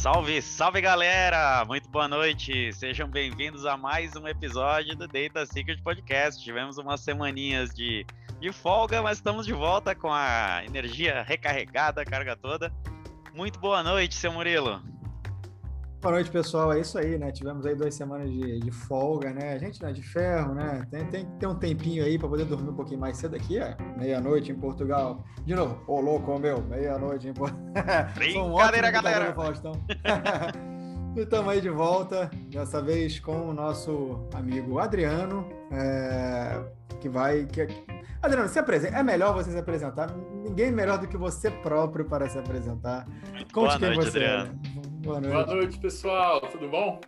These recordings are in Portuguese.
Salve, salve galera! Muito boa noite! Sejam bem-vindos a mais um episódio do Data Secret Podcast. Tivemos umas semaninhas de, de folga, mas estamos de volta com a energia recarregada, a carga toda. Muito boa noite, seu Murilo. Boa noite, pessoal. É isso aí, né? Tivemos aí duas semanas de, de folga, né? A gente não é de ferro, né? Tem, tem que ter um tempinho aí para poder dormir um pouquinho mais cedo aqui, é meia-noite em Portugal. De novo, ô louco, meu, meia-noite em Portugal. Brincadeira, galera! e estamos aí de volta, dessa vez com o nosso amigo Adriano, é, que vai... Que, Adriano, se apresenta. É melhor você se apresentar. Ninguém melhor do que você próprio para se apresentar. Conte Boa quem noite, você é. Adriano. é. Boa noite. Boa noite, pessoal. Tudo bom?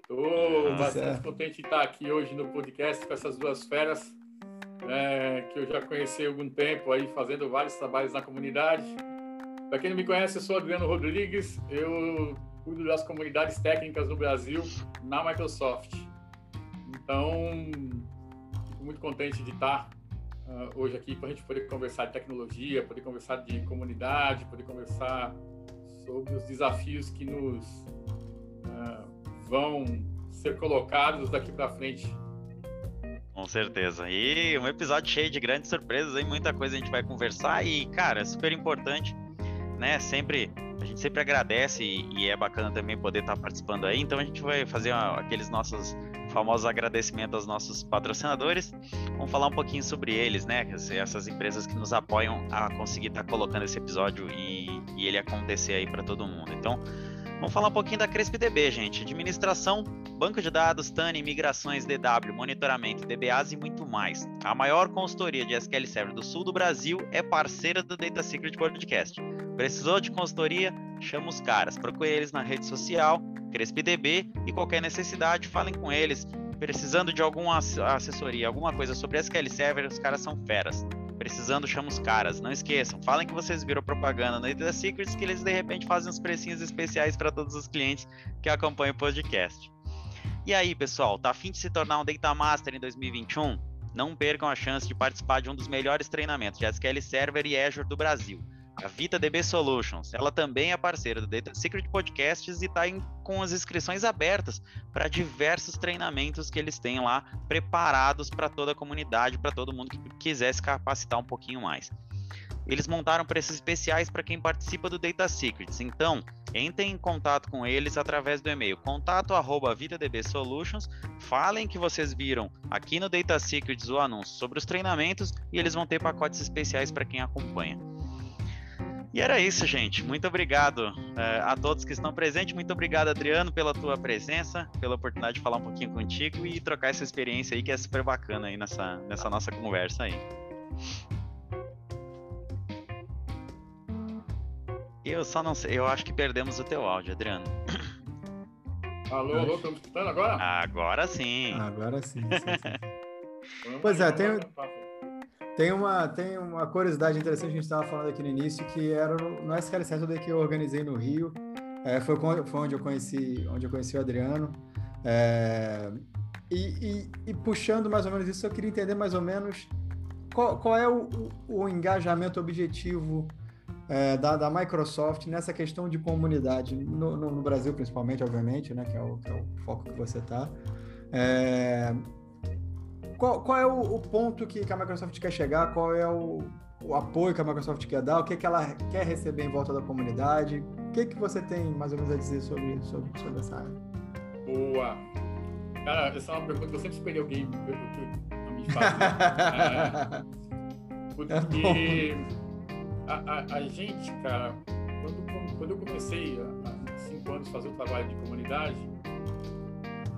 Estou bastante certo. contente de estar aqui hoje no podcast com essas duas feras é, que eu já conheci há algum tempo aí fazendo vários trabalhos na comunidade. Para quem não me conhece, eu sou Adriano Rodrigues. Eu cuido das comunidades técnicas no Brasil na Microsoft. Então, fico muito contente de estar uh, hoje aqui para a gente poder conversar de tecnologia, poder conversar de comunidade, poder conversar sobre os desafios que nos uh, vão ser colocados daqui para frente. Com certeza. E um episódio cheio de grandes surpresas, hein? Muita coisa a gente vai conversar e, cara, é super importante, né? Sempre a gente sempre agradece e, e é bacana também poder estar participando aí. Então a gente vai fazer uma, aqueles nossos famosos agradecimentos aos nossos patrocinadores. Vamos falar um pouquinho sobre eles, né? Essas empresas que nos apoiam a conseguir estar colocando esse episódio e, e ele acontecer aí para todo mundo. Então, vamos falar um pouquinho da CrespDB, gente. Administração, banco de dados, TANI, migrações, DW, monitoramento, DBAs e muito mais. A maior consultoria de SQL Server do sul do Brasil é parceira do Data Secret Podcast. Precisou de consultoria? Chama os caras. Procure eles na rede social CrespDB e qualquer necessidade, falem com eles. Precisando de alguma assessoria, alguma coisa sobre SQL Server, os caras são feras. Precisando, chama os caras. Não esqueçam, falem que vocês viram propaganda no Data Secrets que eles de repente fazem uns precinhos especiais para todos os clientes que acompanham o podcast. E aí, pessoal, tá afim de se tornar um Data Master em 2021? Não percam a chance de participar de um dos melhores treinamentos de SQL Server e Azure do Brasil a Vita DB Solutions. Ela também é parceira do Data Secret Podcasts e está com as inscrições abertas para diversos treinamentos que eles têm lá preparados para toda a comunidade, para todo mundo que quiser se capacitar um pouquinho mais. Eles montaram preços especiais para quem participa do Data Secrets. Então, entrem em contato com eles através do e-mail contato@vitadbsolutions. Falem que vocês viram aqui no Data Secrets o anúncio sobre os treinamentos e eles vão ter pacotes especiais para quem acompanha. E era isso, gente. Muito obrigado uh, a todos que estão presentes. Muito obrigado, Adriano, pela tua presença, pela oportunidade de falar um pouquinho contigo e trocar essa experiência aí que é super bacana aí nessa, nessa nossa conversa aí. Eu só não sei, eu acho que perdemos o teu áudio, Adriano. Alô, alô, estamos escutando agora? Agora sim. Agora sim. sim, sim. pois é, tem, tem uma, tem uma curiosidade interessante que a gente estava falando aqui no início, que era no, SQL Saturday que eu organizei no Rio. É, foi, foi onde eu conheci, onde eu conheci o Adriano. É, e, e, e, puxando mais ou menos isso, eu queria entender mais ou menos qual, qual é o, o, engajamento objetivo é, da, da, Microsoft nessa questão de comunidade, no, no, no, Brasil principalmente, obviamente, né, que, é o, que é o foco que você está. É, qual, qual é o, o ponto que, que, a Microsoft quer chegar? Qual é o, o, apoio que a Microsoft quer dar? O que, que ela quer receber em volta da comunidade? O que, que você tem mais ou menos a dizer sobre, sobre, sobre essa área? Boa! Cara, essa é uma pergunta que eu sempre esperei alguém me fazer. é, porque a, a, a, gente, cara, quando, quando eu comecei há cinco anos a fazer o trabalho de comunidade,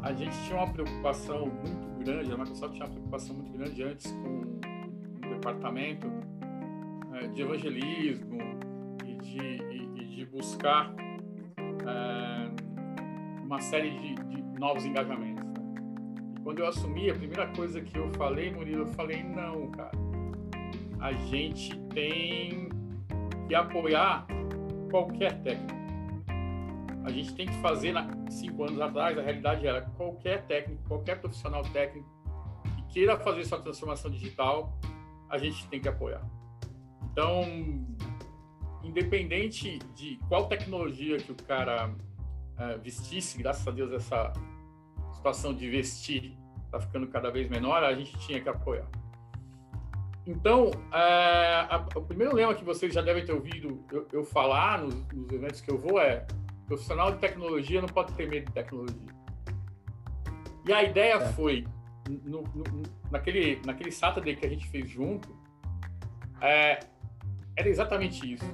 a gente tinha uma preocupação muito grande, a Microsoft tinha uma preocupação muito grande antes com o departamento é, de evangelismo e de, e, e de buscar é, uma série de, de novos engajamentos. Né? Quando eu assumi, a primeira coisa que eu falei, Murilo, eu falei, não, cara, a gente tem que apoiar qualquer técnico a gente tem que fazer, na, cinco anos atrás, a realidade era qualquer técnico, qualquer profissional técnico que queira fazer sua transformação digital, a gente tem que apoiar. Então, independente de qual tecnologia que o cara é, vestisse, graças a Deus, essa situação de vestir está ficando cada vez menor, a gente tinha que apoiar. Então, é, a, o primeiro lema que vocês já devem ter ouvido eu, eu falar nos, nos, eventos que eu vou é: profissional de tecnologia não pode ter medo de tecnologia. E a ideia é. foi, no, no, naquele, naquele Saturday que a gente fez junto, é, era exatamente isso.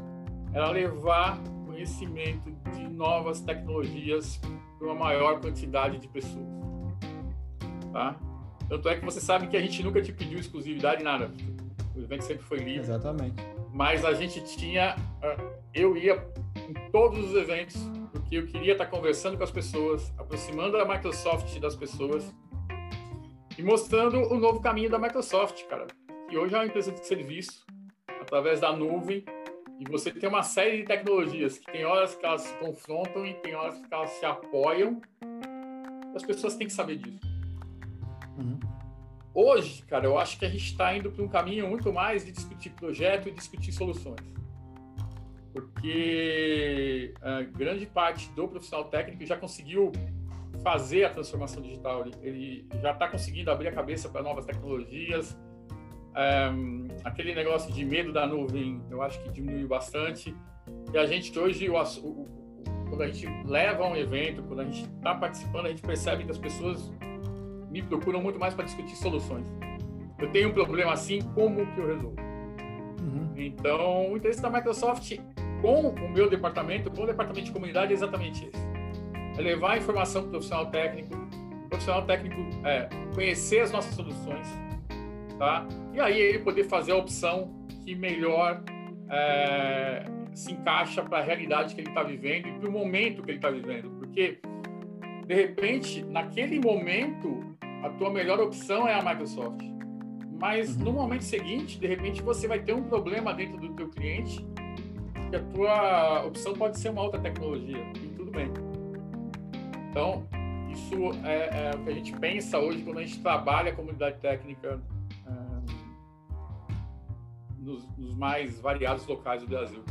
Era levar conhecimento de novas tecnologias para uma maior quantidade de pessoas. Tá? Tanto é que você sabe que a gente nunca te pediu exclusividade nada. O evento sempre foi livre. Exatamente. Mas a gente tinha. Ah, eu ia em todos os eventos, porque eu queria estar conversando com as pessoas, aproximando a Microsoft das pessoas e mostrando o novo caminho da Microsoft, cara. Que hoje é uma empresa de serviço, através da nuvem, e você tem uma série de tecnologias que tem horas que elas se confrontam e tem horas que elas se apoiam. As pessoas têm que saber disso. Uhum. Hoje, cara, eu acho que a gente está indo para um caminho muito mais de discutir projeto e discutir soluções. Porque a grande parte do profissional técnico já conseguiu fazer a transformação digital. Ele, já está conseguindo abrir a cabeça para novas tecnologias. Um, aquele negócio de medo da nuvem, eu acho que diminuiu bastante. E a gente hoje, o, o, quando a gente leva um evento, quando a gente está participando, a gente percebe que as pessoas me procuram muito mais para discutir soluções. Eu tenho um problema assim, como que eu resolvo? Uhum. Então, o interesse da Microsoft com o meu departamento, com o departamento de comunidade, é exatamente esse. É levar a informação para o profissional técnico, o profissional técnico é, conhecer as nossas soluções, tá? E aí ele poder fazer a opção que melhor é, se encaixa para a realidade que ele está vivendo e para o momento que ele está vivendo. Porque, de repente, naquele momento, a tua melhor opção é a Microsoft. Mas uhum. no momento seguinte, de repente, você vai ter um problema dentro do teu cliente que a tua opção pode ser uma outra tecnologia e tudo bem. Então, isso é, é o que a gente pensa hoje quando a gente trabalha a comunidade técnica é, nos, nos mais variados locais do Brasil.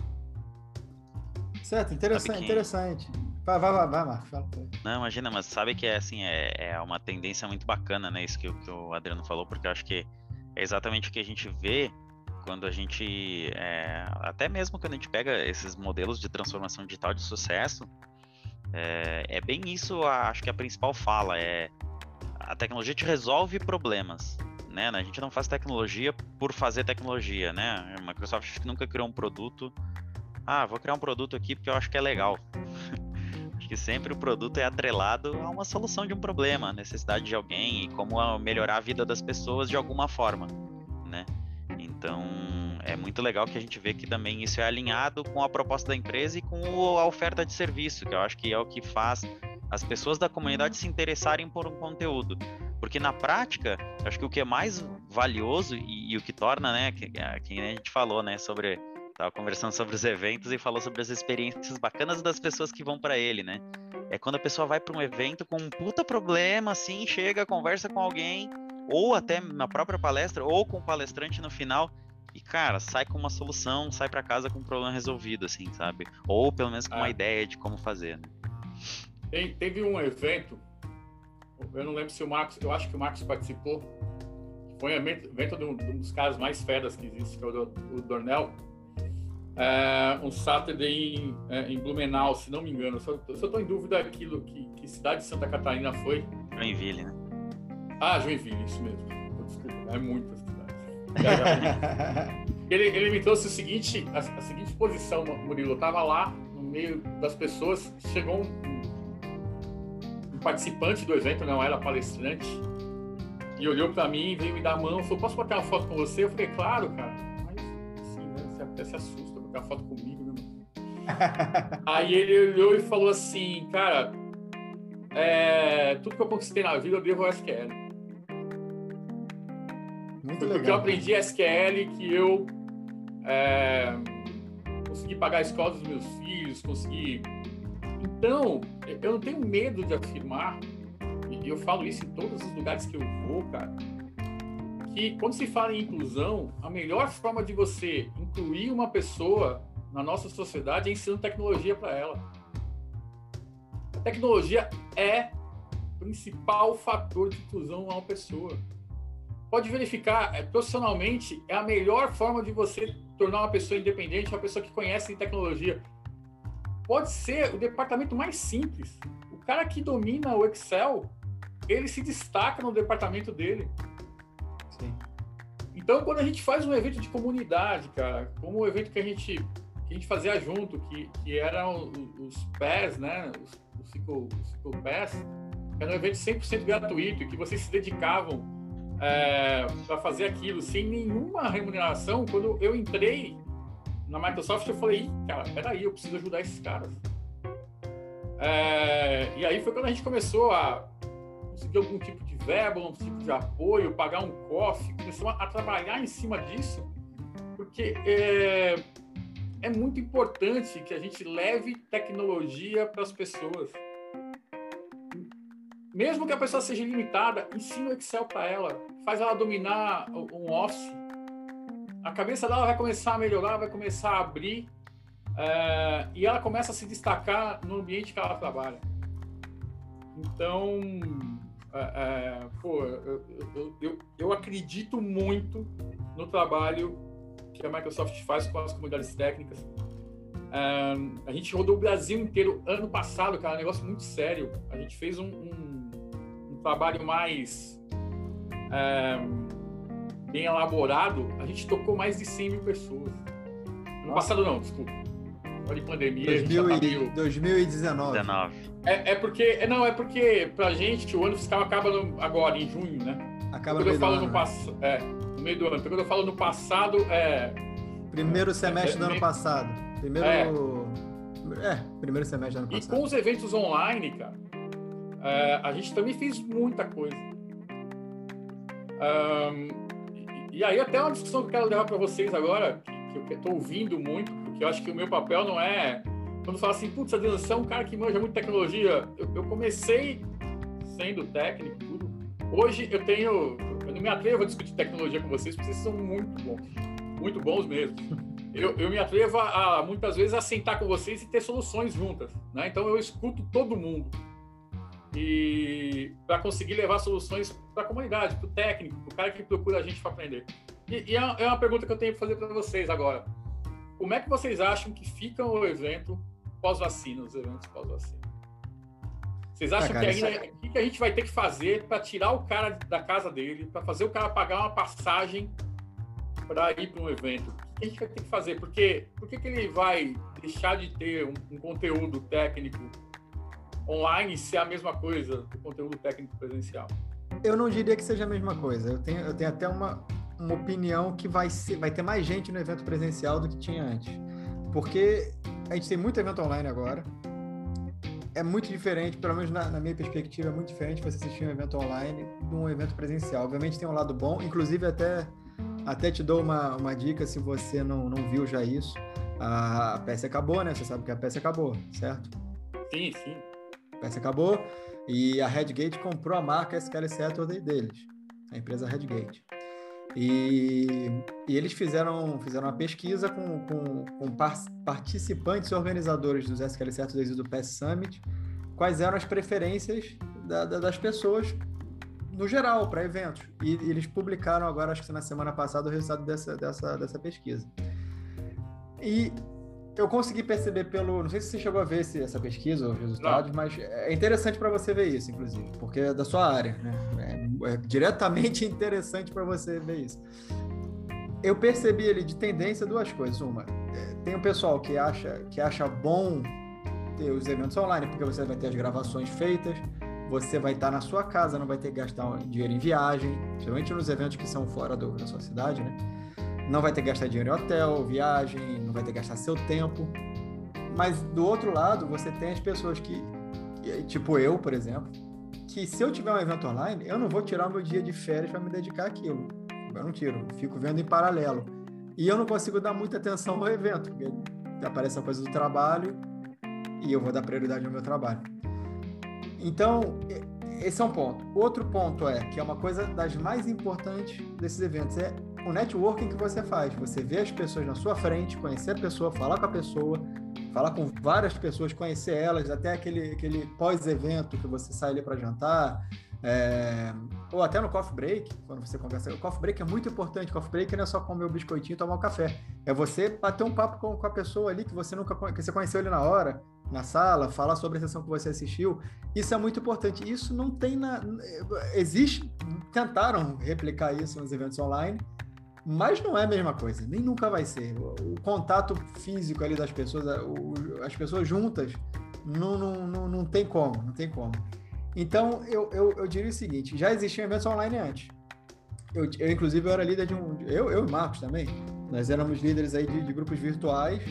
Certo, interessante, interessante. Vai, vai, vai, vai Marcos. Não, imagina, mas sabe que é assim, é, é uma tendência muito bacana, né? Isso que, que o Adriano falou, porque eu acho que é exatamente o que a gente vê quando a gente. É, até mesmo quando a gente pega esses modelos de transformação digital de sucesso, é, é bem isso, a, acho que a principal fala é a tecnologia te resolve problemas. Né? A gente não faz tecnologia por fazer tecnologia, né? A Microsoft nunca criou um produto. Ah, vou criar um produto aqui porque eu acho que é legal que sempre o produto é atrelado a uma solução de um problema, necessidade de alguém e como melhorar a vida das pessoas de alguma forma, né? Então, é muito legal que a gente vê que também isso é alinhado com a proposta da empresa e com a oferta de serviço, que eu acho que é o que faz as pessoas da comunidade se interessarem por um conteúdo. Porque na prática, acho que o que é mais valioso e, e o que torna, né, que, que a gente falou, né, sobre Tava conversando sobre os eventos e falou sobre as experiências bacanas das pessoas que vão para ele, né? É quando a pessoa vai para um evento com um puta problema, assim, chega, conversa com alguém, ou até na própria palestra, ou com o palestrante no final, e cara, sai com uma solução, sai para casa com um problema resolvido, assim, sabe? Ou pelo menos com uma ah. ideia de como fazer. Né? Tem, teve um evento, eu não lembro se o Marcos, eu acho que o Marcos participou, foi um evento de um, dos caras mais feras que existe, que é o, o Dornel é, um Saturday em, é, em, Blumenau, se não me engano. Só, só estou em dúvida aquilo que, que cidade de Santa Catarina foi. Joinville, né? Ah, Joinville, isso mesmo. Desculpa, é muitas cidades. ele, ele me trouxe o seguinte, a, a seguinte posição, Murilo. Eu estava lá no meio das pessoas, chegou um, um participante do evento, não era palestrante, e olhou para mim, veio me dar a mão, falou: Posso bater uma foto com você? Eu falei: Claro, cara. Mas, assim, né? Você até se assusta tirar foto comigo, né? Aí ele olhou e falou assim, cara, é, tudo que eu conquistei na vida eu devo ao SQL. Muito Porque legal. eu aprendi SQL que eu é, consegui pagar a escola dos meus filhos, consegui. Então, eu não tenho medo de afirmar, e eu falo isso em todos os lugares que eu vou, cara, que quando se fala em inclusão, a melhor forma de você incluir uma pessoa na nossa sociedade é ensinando tecnologia para ela. A tecnologia é o principal fator de inclusão a uma pessoa. Pode verificar, é, profissionalmente, é a melhor forma de você tornar uma pessoa independente, uma pessoa que conhece tecnologia. Pode ser o departamento mais simples. O cara que domina o Excel, ele se destaca no departamento dele. Sim. Então, quando a gente faz um evento de comunidade, cara, como o evento que a gente, que a gente fazia junto, que, que eram os, os PES, né? Os, os, Ciclo, os Ciclo PES, era um evento 100% gratuito, que vocês se dedicavam é, para fazer aquilo sem nenhuma remuneração. Quando eu entrei na Microsoft, eu falei, cara, peraí, eu preciso ajudar esses caras. É, e aí foi quando a gente começou a conseguir algum tipo de verba, um tipo de apoio, pagar um coffee, começamos a, a trabalhar em cima disso, porque é, é muito importante que a gente leve tecnologia para as pessoas mesmo que a pessoa seja limitada, ensina o Excel para ela, faz ela dominar um Office. A cabeça dela vai começar a melhorar, vai começar a abrir é, e ela começa a se destacar no ambiente que ela trabalha. Então, é, é, pô, eu, eu, eu, eu acredito muito no trabalho que a Microsoft faz com as comunidades técnicas. A gente rodou o Brasil inteiro ano passado, cara, um negócio muito sério. A gente fez um, um trabalho mais é, bem elaborado, a gente tocou mais de 100 mil pessoas. No passado não, desculpa. De pandemia, 2000 a gente já tá meio... 2019. 19. É, é porque, é, não, é porque pra gente o ano fiscal acaba no, agora, em junho, né? Acaba no meio eu falo ano, no né? passado, é, no meio do ano. Porque quando eu falo no passado, é... Primeiro semestre é, do ano passado. Primeiro... É. é, primeiro semestre do ano passado. E com os eventos online, cara, é, a gente também fez muita coisa. Um, e, aí até uma discussão que eu quero levar para vocês agora, que, que eu estou ouvindo muito, porque eu acho que o meu papel não é quando fala assim, putz, Adriano, você é um cara que manja muito tecnologia. Eu, eu, comecei sendo técnico, tudo. Hoje eu tenho, eu não me atrevo a discutir tecnologia com vocês, porque vocês são muito bons, muito bons mesmo. Eu, eu me atrevo a, a muitas vezes a sentar com vocês e ter soluções juntas, né? Então eu escuto todo mundo e para conseguir levar soluções para a comunidade, para o técnico, para o cara que procura a gente para aprender. E, e, é, é uma pergunta que eu tenho para fazer para vocês agora. Como é que vocês acham que fica o evento pós-vacina, os eventos pós-vacina? Vocês acham ah, cara, que ainda o que a gente vai ter que fazer para tirar o cara da casa dele, para fazer o cara pagar uma passagem para ir para um evento? O que a gente vai ter que fazer? Porque por que, que ele vai deixar de ter um, um conteúdo técnico online ser a mesma coisa do conteúdo técnico presencial? Eu não diria que seja a mesma coisa. Eu tenho, eu tenho até uma, uma opinião que vai, ser, vai ter mais gente no evento presencial do que tinha antes. Porque a gente tem muito evento online agora. É muito diferente, pelo menos na, na minha perspectiva, é muito diferente você assistir um evento online de um evento presencial. Obviamente tem um lado bom, inclusive até, até te dou uma, uma dica se você não, não viu já isso. A, a peça acabou, né? Você sabe que a peça acabou, certo? Sim, sim. Peça acabou e a Redgate comprou a marca SQL Saturday deles, a empresa Redgate. E, e eles fizeram, fizeram uma pesquisa com, com, com participantes e organizadores dos SQL Saturdays e do PES Summit, quais eram as preferências da, da, das pessoas no geral para eventos. E, e, eles publicaram agora, acho que na semana passada, o resultado dessa, dessa, dessa pesquisa. E eu consegui perceber pelo. Não sei se você chegou a ver esse, essa pesquisa, os resultados, não. mas é interessante para você ver isso, inclusive, porque é da sua área, né? É, é diretamente interessante para você ver isso. Eu percebi ali de tendência duas coisas. Uma, é, tem o pessoal que acha, que acha bom ter os eventos online, porque você vai ter as gravações feitas, você vai estar na sua casa, não vai ter que gastar dinheiro em viagem, principalmente nos eventos que são fora do, da sua cidade, né? Não vai ter que gastar dinheiro em hotel, viagem, não vai ter que gastar seu tempo. Mas do outro lado, você tem as pessoas que, tipo eu, por exemplo, que se eu tiver um evento online, eu não vou tirar o meu dia de férias para me dedicar àquilo. Eu não tiro, fico vendo em paralelo. E eu não consigo dar muita atenção ao evento, porque aparece a coisa do trabalho e eu vou dar prioridade ao meu trabalho. Então, esse é um ponto. Outro ponto é que é uma coisa das mais importantes desses eventos é o networking que você faz. Você vê as pessoas na sua frente, conhecer a pessoa, falar com a pessoa, falar com várias pessoas, conhecer elas, até aquele, aquele pós-evento que você sai ali para jantar, é, ou até no coffee break, quando você conversa. O coffee break é muito importante. Coffee break não é só comer o biscoitinho e tomar um café. É você bater um papo com, com, a pessoa ali que você nunca que você conheceu ali na hora, na sala, falar sobre a sessão que você assistiu. Isso é muito importante. Isso não tem na. Existe. Tentaram replicar isso nos eventos online, mas não é a mesma coisa. Nem nunca vai ser. O, o contato físico ali das pessoas, o, as pessoas juntas, não, não, não, não tem como. Não tem como. Então, eu, eu, eu diria o seguinte: já existiam eventos online antes. Eu, eu, inclusive, eu era líder de um. Eu, eu e Marcos também. Nós éramos líderes aí de, de grupos virtuais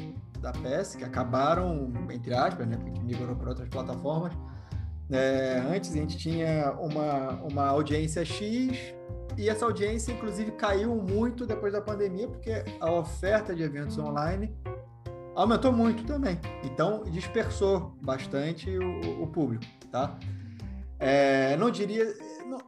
da PES, que acabaram, entre aspas, né? Porque migrou para outras plataformas. É, antes a gente tinha uma, uma audiência X, e essa audiência, inclusive, caiu muito depois da pandemia, porque a oferta de eventos online aumentou muito também. Então, dispersou bastante o, o público, tá? É, não diria. Não,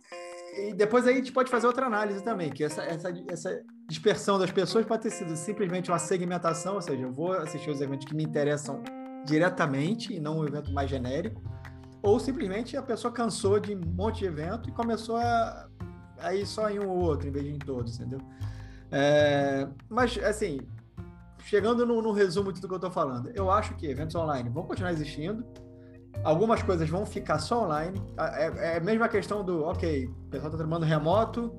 e depois aí a gente pode fazer outra análise também, que essa, essa, essa dispersão das pessoas pode ter sido simplesmente uma segmentação, ou seja, eu vou assistir os eventos que me interessam diretamente e não um evento mais genérico, ou simplesmente a pessoa cansou de um monte de evento e começou a, a ir só em um ou outro, em vez de em todos, entendeu? É, mas, assim, chegando no, no resumo de tudo que eu estou falando, eu acho que eventos online vão continuar existindo, Algumas coisas vão ficar só online. É, é a mesma questão do, ok, o pessoal está trabalhando remoto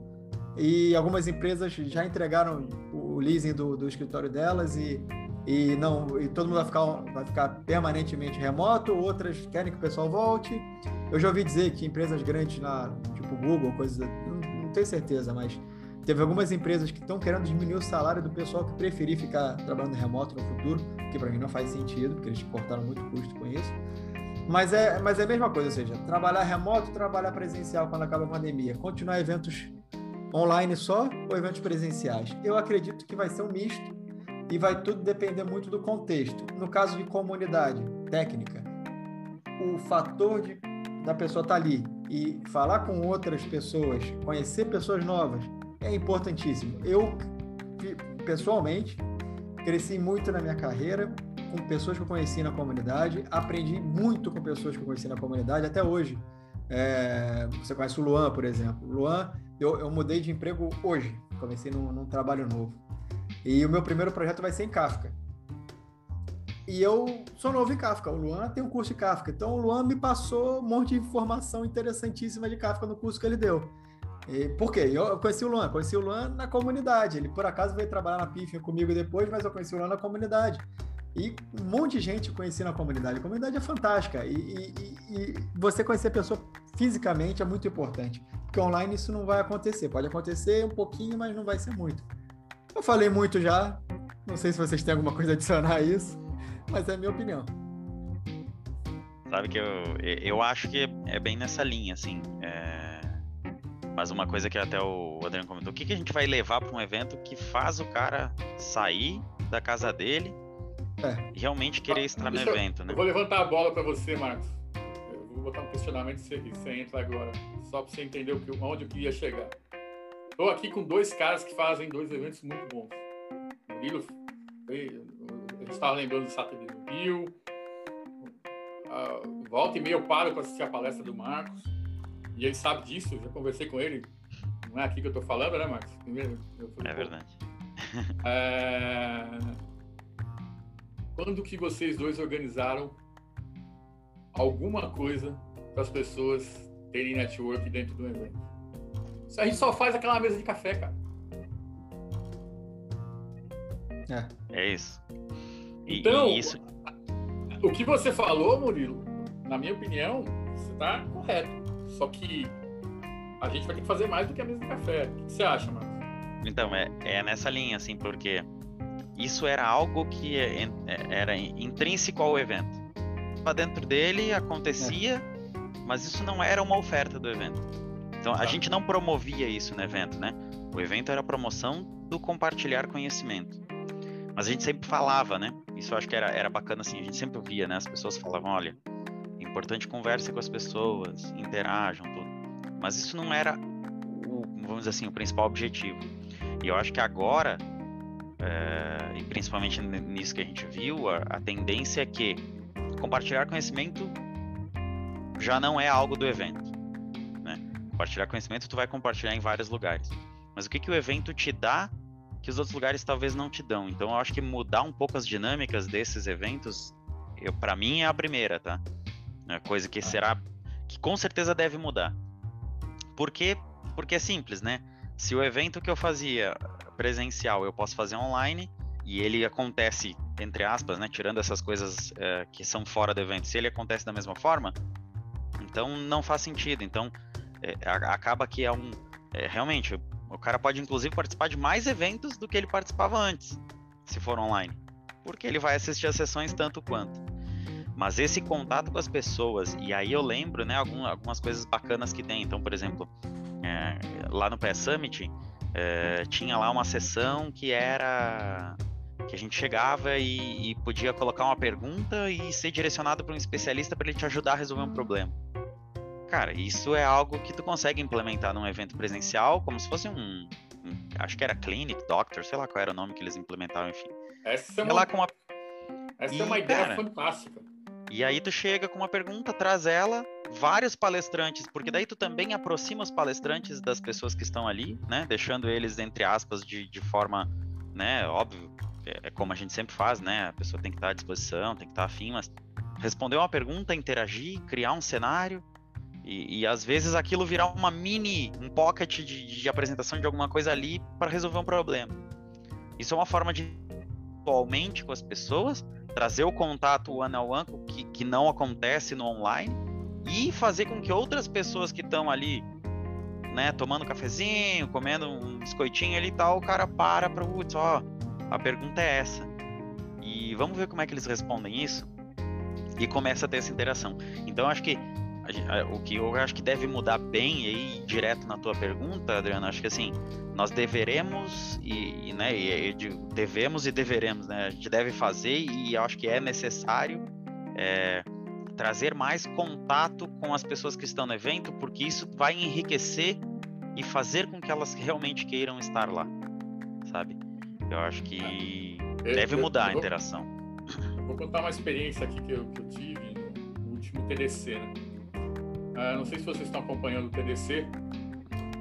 e algumas empresas já entregaram o leasing do, do escritório delas e, e não e todo mundo vai ficar, vai ficar permanentemente remoto, outras querem que o pessoal volte. Eu já ouvi dizer que empresas grandes, na, tipo Google, coisas, não, tenho certeza, mas teve algumas empresas que estão querendo diminuir o salário do pessoal que preferir ficar trabalhando remoto no futuro, que para mim não faz sentido, porque eles cortaram muito custo com isso. Mas é, mas é a mesma coisa, ou seja, trabalhar remoto, trabalhar presencial quando acaba a pandemia, continuar eventos online só ou eventos presenciais? Eu acredito que vai ser um misto e vai tudo depender muito do contexto. No caso de comunidade técnica, o fator de, da pessoa estar tá ali e falar com outras pessoas, conhecer pessoas novas, é importantíssimo. Eu, pessoalmente, cresci muito na minha carreira com pessoas que eu conheci na comunidade, aprendi muito com pessoas que eu conheci na comunidade até hoje. É, você conhece o Luan, por exemplo. Luan, eu, eu mudei de emprego hoje, comecei num, num, trabalho novo. E o meu primeiro projeto vai ser em Kafka. E eu sou novo em Kafka. O Luan tem um curso de Kafka. Então o Luan me passou um monte de informação interessantíssima de Kafka no curso que ele deu. E, por quê? Eu conheci o Luan, conheci o Luan na comunidade. Ele por acaso veio trabalhar na PIF comigo depois, mas eu conheci o Luan na comunidade. E um monte de gente conheci na comunidade. A comunidade é fantástica. E, e, e, você conhecer a pessoa fisicamente é muito importante. Porque online isso não vai acontecer. Pode acontecer um pouquinho, mas não vai ser muito. Eu falei muito já. Não sei se vocês têm alguma coisa a adicionar a isso, mas é a minha opinião. Sabe que eu, eu acho que é bem nessa linha, assim. É... Mas uma coisa que até o Adriano comentou: o que, que a gente vai levar para um evento que faz o cara sair da casa dele é. realmente querer estar no evento, né? Eu vou levantar a bola para você, Marcos. Eu vou botar um questionamento e você, você entra agora, só para você entender o que, onde eu queria chegar. Estou aqui com dois caras que fazem dois eventos muito bons. Murilo, estava lembrando do Saturday no Rio. Uh, volta e meia eu paro para assistir a palestra do Marcos. E ele sabe disso, já conversei com ele. Não é aqui que eu estou falando, né, Marcos? Primeiro, é verdade. É quando que vocês dois organizaram alguma coisa para as pessoas terem network dentro do evento? A gente só faz aquela mesa de café, cara. É, é isso. E, então, e isso... o que você falou, Murilo, na minha opinião, você está correto. Só que a gente vai ter que fazer mais do que a mesa de café. O que você acha, Marcos? Então, é, é nessa linha, assim, porque isso era algo que é, é, era intrínseco ao evento. Para dentro dele acontecia, é. mas isso não era uma oferta do evento. Então a tá. gente não promovia isso no evento, né? O evento era a promoção do compartilhar conhecimento. Mas a gente sempre falava, né? Isso eu acho que era, era bacana assim, a gente sempre ouvia, né? As pessoas falavam, olha, é importante converse com as pessoas, interajam, tudo. Mas isso não era o, vamos dizer assim, o principal objetivo. E eu acho que agora é, e principalmente nisso que a gente viu, a, a tendência é que compartilhar conhecimento já não é algo do evento. Né? Compartilhar conhecimento tu vai compartilhar em vários lugares. Mas o que, que o evento te dá que os outros lugares talvez não te dão? Então eu acho que mudar um pouco as dinâmicas desses eventos, para mim é a primeira, tá? É coisa que será que com certeza deve mudar. Por quê? Porque é simples, né? Se o evento que eu fazia presencial eu posso fazer online e ele acontece, entre aspas, né, tirando essas coisas é, que são fora do evento, se ele acontece da mesma forma, então não faz sentido. Então é, acaba que é um. É, realmente, o cara pode inclusive participar de mais eventos do que ele participava antes, se for online, porque ele vai assistir as sessões tanto quanto. Mas esse contato com as pessoas, e aí eu lembro, né, algumas coisas bacanas que tem. Então, por exemplo, é, lá no Pré Summit, é, tinha lá uma sessão que era que a gente chegava e, e podia colocar uma pergunta e ser direcionado para um especialista para ele te ajudar a resolver um problema. Cara, isso é algo que tu consegue implementar num evento presencial, como se fosse um, um acho que era clinic, doctor, sei lá qual era o nome que eles implementavam, enfim. Essa é uma, uma... Essa e, é uma ideia cara, fantástica. E aí tu chega com uma pergunta, traz ela, vários palestrantes, porque daí tu também aproxima os palestrantes das pessoas que estão ali, né? Deixando eles, entre aspas, de, de forma, né? Óbvio, é, é como a gente sempre faz, né? A pessoa tem que estar à disposição, tem que estar afim, mas responder uma pergunta, interagir, criar um cenário, e, e, às vezes aquilo virar uma mini, um pocket de, de apresentação de alguma coisa ali para resolver um problema. Isso é uma forma de atualmente com as pessoas, trazer o contato one on one que, que não acontece no online e fazer com que outras pessoas que estão ali, né, tomando um cafezinho, comendo um biscoitinho ali e tal, o cara para para, putz, ó, a pergunta é essa. E vamos ver como é que eles respondem isso e começa a ter essa interação. Então acho que o que eu acho que deve mudar bem aí direto na tua pergunta, Adriano, acho que assim, nós deveremos e, e né, e, devemos e deveremos, né? A gente deve fazer e acho que é necessário é, trazer mais contato com as pessoas que estão no evento, porque isso vai enriquecer e fazer com que elas realmente queiram estar lá, sabe? Eu acho que é, deve mudar a interação. Vou contar uma experiência aqui que eu, que eu tive no último TDC, né? Uh, não sei se vocês estão acompanhando o TDC.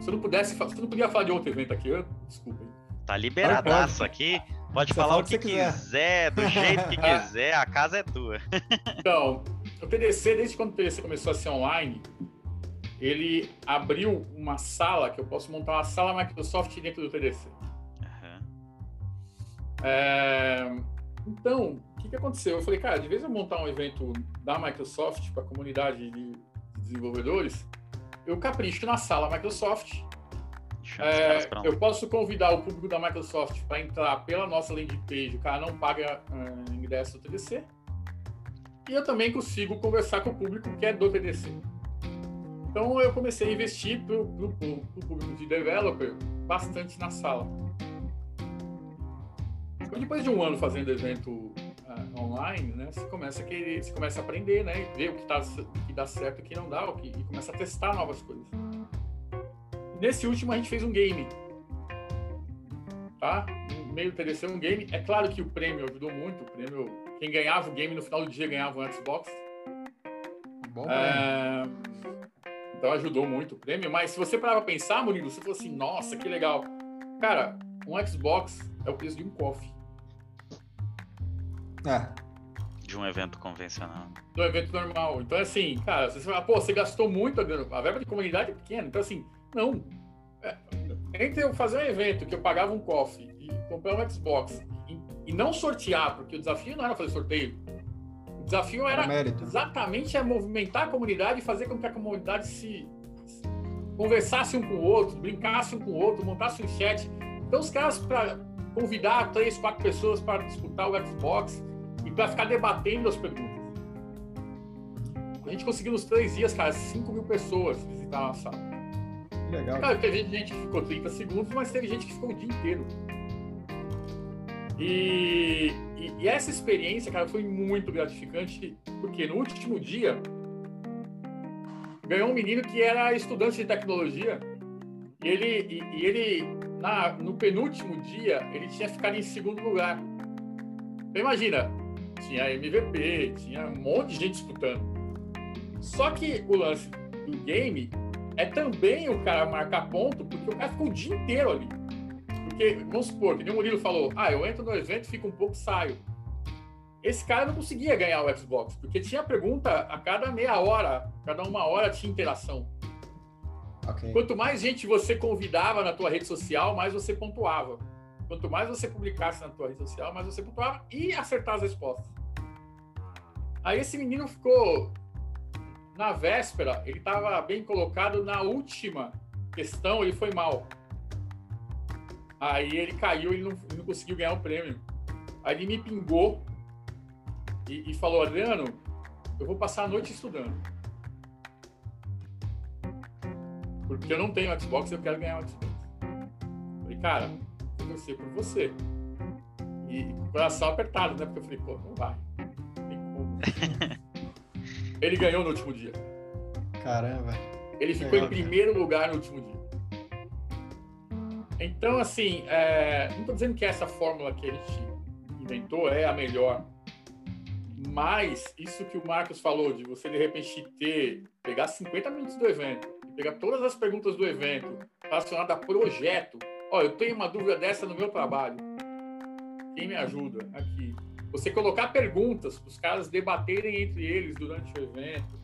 Se eu não pudesse, se eu não podia falar de outro evento aqui, eu, desculpa. Tá liberadaço aqui. Pode falar o que, que quiser. quiser, do jeito que quiser, a casa é tua. então, o TDC, desde quando o TDC começou a ser online, ele abriu uma sala que eu posso montar uma sala Microsoft dentro do TDC. Uhum. É, então, o que, que aconteceu? Eu falei, cara, de vez eu montar um evento da Microsoft para a comunidade de desenvolvedores, eu capricho na sala Microsoft. É, eu posso convidar o público da Microsoft para entrar pela nossa landing page, o cara não paga uh, ingresso do TDC. E eu também consigo conversar com o público que é do TDC. Então eu comecei a investir para o público de developer bastante na sala. Depois de um ano fazendo evento online, né, você começa a querer, você começa a aprender, né, e ver o que, tá, o que dá certo e o que não dá, o que, e começa a testar novas coisas. Nesse último a gente fez um game, tá? No meio do TDC um game. É claro que o prêmio ajudou muito, o prêmio, quem ganhava o game no final do dia ganhava um Xbox. Bom, é... Então ajudou muito o prêmio, mas se você parar pra pensar, Murilo, você falou assim, nossa, que legal. Cara, um Xbox é o preço de um coffee. É. De um evento convencional. Do evento normal. Então, assim, cara, você fala, pô, você gastou muito, a verba de comunidade é pequena. Então, assim, não. É, entre eu fazer um evento que eu pagava um coffee e comprar um Xbox e, e não sortear, porque o desafio não era fazer sorteio. O desafio era, exatamente é movimentar a comunidade e fazer com que a comunidade se, se conversasse um com o outro, brincasse um com o outro, montasse um chat. Então, os caras, para convidar três, quatro pessoas para disputar o Xbox, e para ficar debatendo as perguntas. A gente conseguiu nos três dias, cara, 5 mil pessoas visitar a sala. Legal. Cara, teve gente que ficou 30 segundos, mas teve gente que ficou o dia inteiro. E, e, e, essa experiência, cara, foi muito gratificante, porque no último dia ganhou um menino que era estudante de tecnologia e ele, e, e ele na, no penúltimo dia, ele tinha ficado em segundo lugar. Então, imagina, tinha MVP, tinha um monte de gente disputando. Só que o lance do game é também o cara marcar ponto, porque o cara ficou o dia inteiro ali. Porque, vamos supor, que o Murilo falou, ah, eu entro no evento, fico um pouco, saio. Esse cara não conseguia ganhar o Xbox, porque tinha pergunta a cada meia hora, cada uma hora tinha interação. Okay. Quanto mais gente você convidava na tua rede social, mais você pontuava. Quanto mais você publicasse na tua rede social, mais você pontuava e acertar as respostas. Aí esse menino ficou na véspera, ele estava bem colocado na última questão, ele foi mal. Aí ele caiu e não, não conseguiu ganhar o prêmio. Aí ele me pingou e, e falou: Adriano, eu vou passar a noite estudando. Porque eu não tenho Xbox e eu quero ganhar o Xbox. Falei, cara, torcer por você. E o coração apertado, né? Porque eu falei, pô, não vai. Não tem como. Ele ganhou no último dia. Caramba. Ele ficou Legal, em primeiro cara. lugar no último dia. Então, assim, é... não estou dizendo que essa fórmula que a gente inventou é a melhor, mas isso que o Marcos falou, de você de repente ter, pegar 50 minutos do evento, pegar todas as perguntas do evento relacionadas a projeto. Ó, eu tenho uma dúvida dessa no meu trabalho. Quem me ajuda aqui? Você colocar perguntas para os caras debaterem entre eles durante o evento.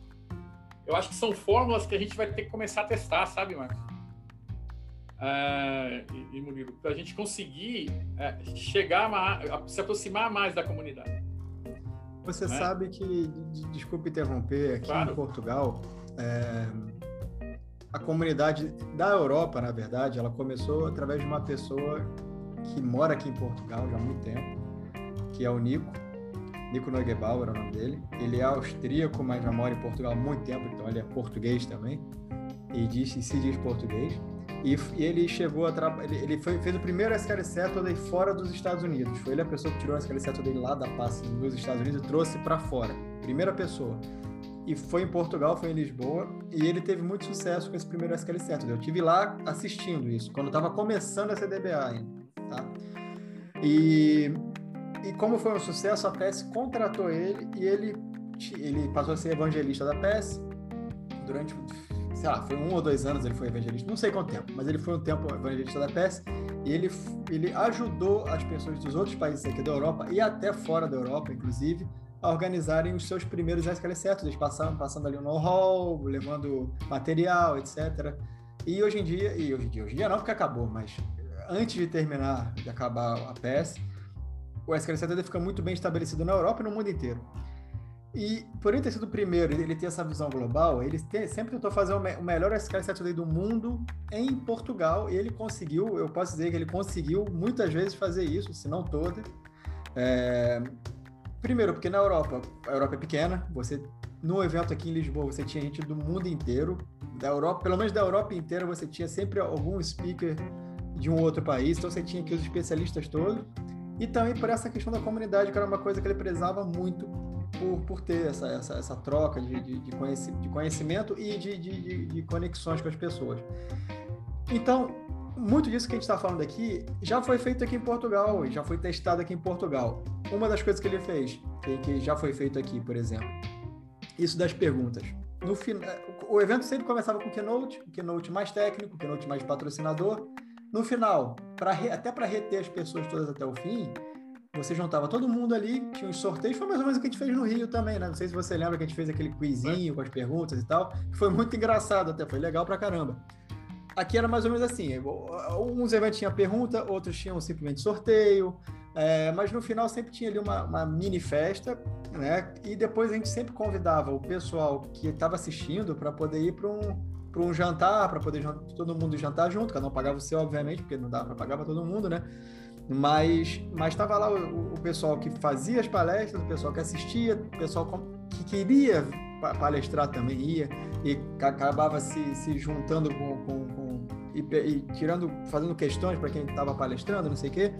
Eu acho que são fórmulas que a gente vai ter que começar a testar, sabe, Marcos? É, e, e Murilo, para a gente conseguir é, chegar, a, se aproximar mais da comunidade. Você né? sabe que, desculpe interromper, aqui claro. em Portugal, é, a comunidade da Europa, na verdade, ela começou através de uma pessoa que mora aqui em Portugal já há muito tempo, que é o Nico. Nico Neugebauer é o nome dele. Ele é austríaco, mas já mora em Portugal há muito tempo, então ele é português também. E diz, e se diz português. E, e ele chegou a ele, ele foi, fez o primeiro SKL Saturday fora dos Estados Unidos. Foi ele a pessoa que tirou o SKL Saturday lá da pasta nos Estados Unidos e trouxe para fora. Primeira pessoa e foi em Portugal, foi em Lisboa, e ele teve muito sucesso com esse primeiro SQL Saturday. Eu tive lá assistindo isso, quando estava começando a CDBA ainda, tá? E, e como foi um sucesso, a PES contratou ele e ele, ele passou a ser evangelista da PES durante, sei lá, foi um ou dois anos ele foi evangelista, não sei quanto tempo, mas ele foi um tempo evangelista da PES e ele, ele ajudou as pessoas dos outros países aqui da Europa e até fora da Europa, inclusive, a organizarem os seus primeiros SQL Eles passando, passando ali um know-how, levando material, etc. E hoje em dia, e hoje em dia, hoje em dia não porque acabou, mas antes de terminar, de acabar a PS, o SQL Set fica muito bem estabelecido na Europa e no mundo inteiro. E por ele ter sido o primeiro, ele ter essa visão global, ele sempre tentou fazer o, me o melhor SQL Saturday do mundo em Portugal, e ele conseguiu, eu posso dizer que ele conseguiu muitas vezes fazer isso, se não toda. É, Primeiro, porque na Europa, a Europa é pequena, você no evento aqui em Lisboa você tinha gente do mundo inteiro, da Europa, pelo menos da Europa inteira você tinha sempre algum speaker de um outro país, então você tinha aqui os especialistas todos. E também por essa questão da comunidade, que era uma coisa que ele prezava muito por, por ter essa, essa, essa troca de, de, de, conhecimento e de, de, de conexões com as pessoas. Então, muito disso que a gente está falando aqui já foi feito aqui em Portugal já foi testado aqui em Portugal. Uma das coisas que ele fez, que já foi feito aqui, por exemplo, isso das perguntas. No final, o evento sempre começava com keynote, keynote mais técnico, keynote mais patrocinador. No final, pra, até para reter as pessoas todas até o fim, você juntava todo mundo ali, tinha uns sorteios, foi mais ou menos o que a gente fez no Rio também, né? Não sei se você lembra que a gente fez aquele quizinho com as perguntas e tal, que foi muito engraçado até, foi legal pra caramba. Aqui era mais ou menos assim: uns eventos tinham pergunta, outros tinham simplesmente sorteio, é, mas no final sempre tinha ali uma, uma, mini festa, né? E depois a gente sempre convidava o pessoal que estava assistindo para poder ir para um, um jantar, para poder todo mundo jantar junto. Cada um pagava o seu, obviamente, porque não dava para pagar para todo mundo, né? Mas mas estava lá o, o, pessoal que fazia as palestras, o pessoal que assistia, o pessoal que queria palestrar também ia e acabava se, se juntando com, com, com e, e tirando, fazendo questões para quem estava palestrando, não sei o quê,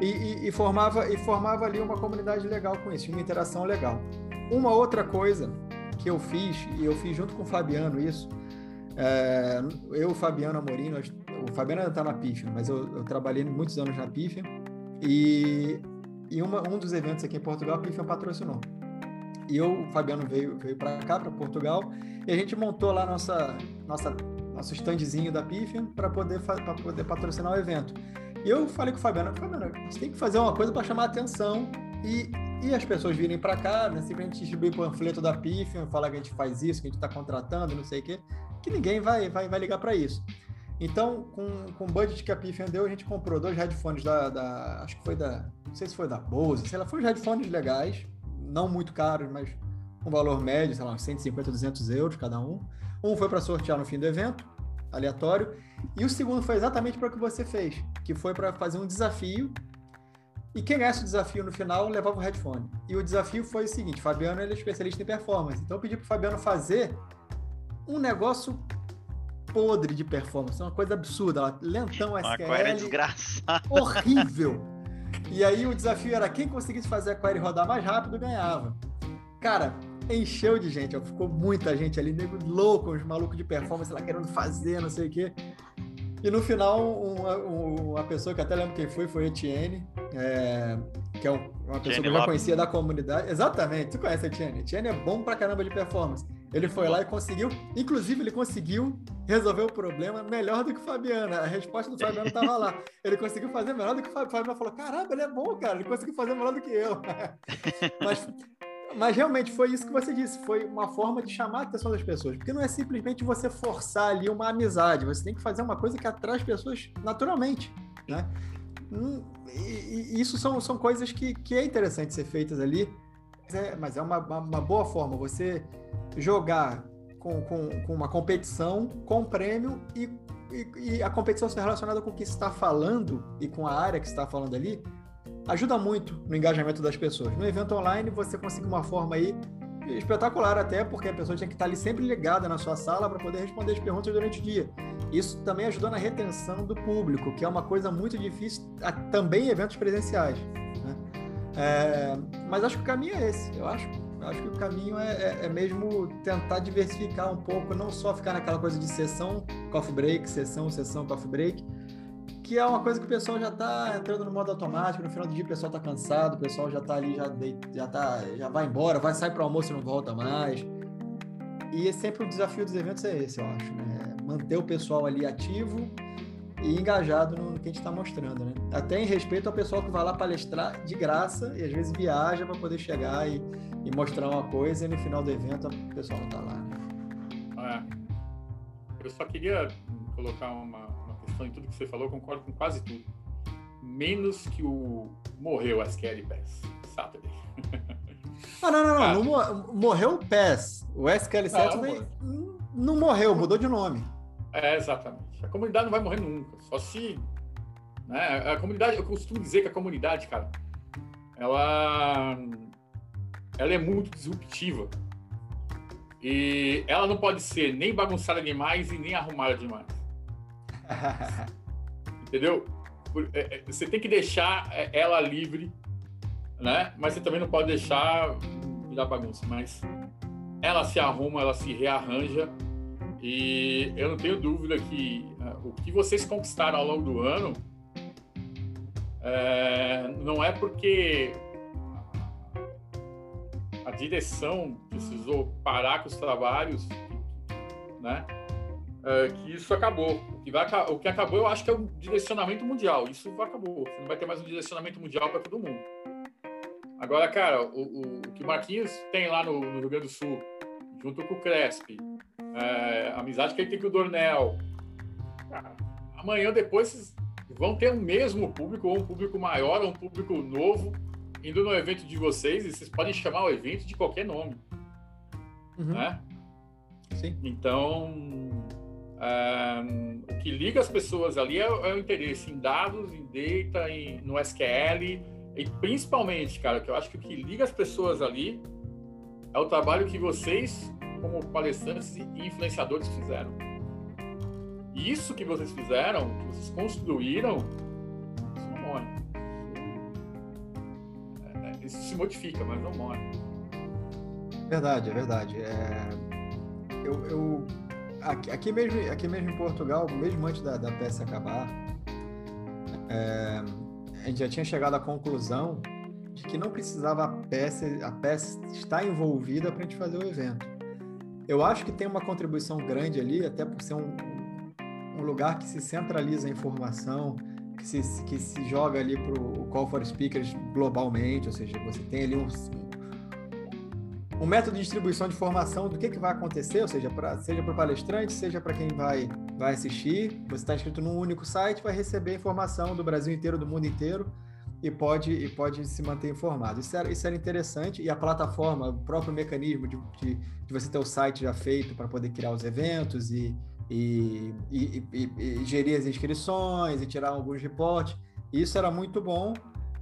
e, e, e, formava, e formava ali uma comunidade legal com isso, uma interação legal. Uma outra coisa que eu fiz, e eu fiz junto com o Fabiano isso, é, eu, Fabiano Amorim, nós, o Fabiano ainda está na Pifia, mas eu, eu, trabalhei muitos anos na Pifia e, e uma, um dos eventos aqui em Portugal, a Pifia patrocinou. E eu, o Fabiano veio, veio para cá, para Portugal, e a gente montou lá nossa, nossa, nosso standzinho da Pifia para poder, poder patrocinar o evento. E eu falei com o Fabiano, Fabiano, a gente tem que fazer uma coisa para chamar a atenção e, e as pessoas virem para cá, né? simplesmente distribuir panfleto da Pifia, falar que a gente faz isso, que a gente está contratando, não sei o quê, que ninguém vai, vai, vai ligar para isso. Então, com, com o budget que a Pifia deu, a gente comprou dois headphones da, da, Acho que foi da. Não sei se foi da Bose, sei lá, foram headphones legais, não muito caros, mas um valor médio, sei lá, 150, 200 euros cada um. Um foi para sortear no fim do evento, aleatório, e o segundo foi exatamente para o que você fez, que foi para fazer um desafio. E quem ganhasse o desafio no final levava o headphone. E o desafio foi o seguinte: Fabiano ele é especialista em performance, então eu pedi para o Fabiano fazer um negócio podre de performance, uma coisa absurda, lentão SQL. Uma query desgraçada. Horrível. E aí o desafio era quem conseguisse fazer a query rodar mais rápido ganhava. Cara, encheu de gente, ó, ficou muita gente ali, nego louco, os malucos de performance lá querendo fazer, não sei o quê. E no final, uma, uma pessoa que até lembro quem foi, foi Etienne, é, que é uma pessoa que eu já conhecia da comunidade. Exatamente, tu conhece a Etienne. Etienne é bom pra caramba de performance. Ele foi lá e conseguiu, inclusive ele conseguiu resolver o problema melhor do que o Fabiano. A resposta do Fabiano estava lá. Ele conseguiu fazer melhor do que o Fabiano. O Fabiano falou: caramba, ele é bom, cara, ele conseguiu fazer melhor do que eu. Mas mas realmente foi isso que você disse, foi uma forma de chamar a atenção das pessoas, porque não é simplesmente você forçar ali uma amizade, você tem que fazer uma coisa que atrai as pessoas naturalmente, né? Hum, e, isso são, são coisas que, que é interessante ser feitas ali, mas é, mas é uma, uma, boa forma você jogar com, com, com uma competição, com prêmio e, e, e a competição ser relacionada com o que está falando e com a área que está falando ali, ajuda muito no engajamento das pessoas. No evento online, você consegue uma forma aí espetacular até, porque a pessoa tinha que estar ali sempre ligada na sua sala para poder responder as perguntas durante o dia. Isso também ajudou na retenção do público, que é uma coisa muito difícil também em eventos presenciais. Né? É, mas acho que o caminho é esse. Eu acho, acho que o caminho é, é, é, mesmo tentar diversificar um pouco, não só ficar naquela coisa de sessão, coffee break, sessão, sessão, coffee break, que é uma coisa que o pessoal já está entrando no modo automático, no final do dia o pessoal está cansado, o pessoal já está ali, já, já, tá, já vai embora, vai sair para o almoço e não volta mais. E é sempre o desafio dos eventos é esse, eu acho, né? É manter o pessoal ali ativo e engajado no que a gente está mostrando, né? Até em respeito ao pessoal que vai lá palestrar de graça e às vezes viaja para poder chegar e, e, mostrar uma coisa e no final do evento o pessoal não está lá. Né? É. Eu só queria colocar uma, em tudo que você falou, concordo com quase tudo. Menos que o morreu a Scary Pass Saturday. Ah, não, não, não. Não morreu o PES. O SQL Saturday não, não morreu, mudou de nome. É, exatamente. A comunidade não vai morrer nunca. Só se. Né, a comunidade, eu costumo dizer que a comunidade, cara, ela. Ela é muito disruptiva. E ela não pode ser nem bagunçada demais e nem arrumada demais. Entendeu? É, é, você tem que deixar é, ela livre, né? Mas você também não pode deixar virar bagunça. Mas ela se arruma, ela se rearranja. E eu não tenho dúvida que o que vocês conquistaram ao longo do ano é, não é porque a direção precisou parar com os trabalhos, né? Uh, que isso acabou. O que, vai, o que acabou, eu acho que é o direcionamento mundial. Isso acabou. Você não vai ter mais um direcionamento mundial para todo mundo. Agora, cara, o, o, o, que o Marquinhos tem lá no, no, Rio Grande do Sul, junto com o Cresp, é, a amizade que ele tem com o Dornel, cara, amanhã depois vão ter o mesmo público, ou um público maior, ou um público novo, indo no evento de vocês, e vocês podem chamar o evento de qualquer nome. Uhum. Né? Sim. Então, um, o que liga as pessoas ali é, é, o interesse em dados, em data, em, no SQL e principalmente, cara, que eu acho que o que liga as pessoas ali é o trabalho que vocês, como palestrantes e influenciadores, fizeram. E isso que vocês fizeram, que vocês construíram, isso não morre. É, é, isso se modifica, mas não morre. Verdade, é verdade. É... Eu, eu aqui, aqui, mesmo, aqui mesmo em Portugal, mesmo antes da, da peça acabar, é, a gente já tinha chegado à conclusão de que não precisava a peça, a peça estar envolvida para a gente fazer o evento. Eu acho que tem uma contribuição grande ali, até por ser um, um lugar que se centraliza a informação, que se, que se joga ali para o Call for Speakers globalmente, ou seja, você tem ali um, um método de distribuição de informação do que, que vai acontecer, ou seja, pra, seja para o palestrante, seja para quem vai, vai assistir. Você está inscrito num único site, vai receber informação do Brasil inteiro, do mundo inteiro, e pode, e pode se manter informado. Isso era, isso era interessante, e a plataforma, o próprio mecanismo de, de, de você ter o site já feito para poder criar os eventos e, e, e, e gerir as inscrições e tirar alguns reportes, isso era muito bom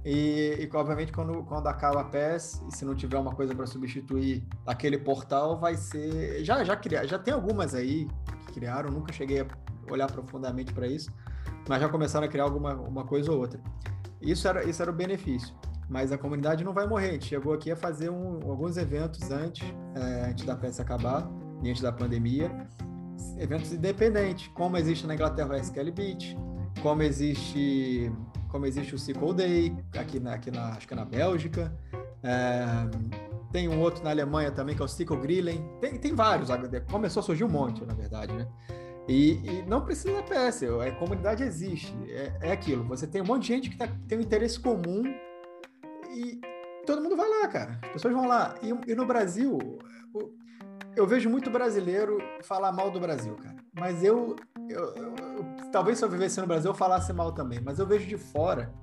e, e, obviamente, quando, quando acaba a PES, se não tiver uma coisa para substituir aquele portal, vai ser. Já, já, cria... já tem algumas aí que criaram, nunca cheguei a olhar profundamente para isso, mas já começaram a criar alguma uma coisa ou outra. Isso era, isso era o benefício. Mas a comunidade não vai morrer. A gente chegou aqui a fazer um, alguns eventos antes, é, antes da PES acabar, e antes da pandemia. Eventos independentes, como existe na Inglaterra o SQL Beach, como existe como existe o Sickle Day, aqui na, aqui na, acho que é na Bélgica. É, tem um outro na Alemanha também, que é o Sickle Grillen. Tem, tem vários, começou a surgir um monte, na verdade, né? E, e não precisa PS, a comunidade existe, é, é, aquilo. Você tem um monte de gente que tá, tem um interesse comum e todo mundo vai lá, cara. As pessoas vão lá. E, e no Brasil, eu vejo muito brasileiro falar mal do Brasil, cara. Mas eu, eu, eu, talvez se eu vivesse no Brasil eu falasse mal também, mas eu vejo de fora.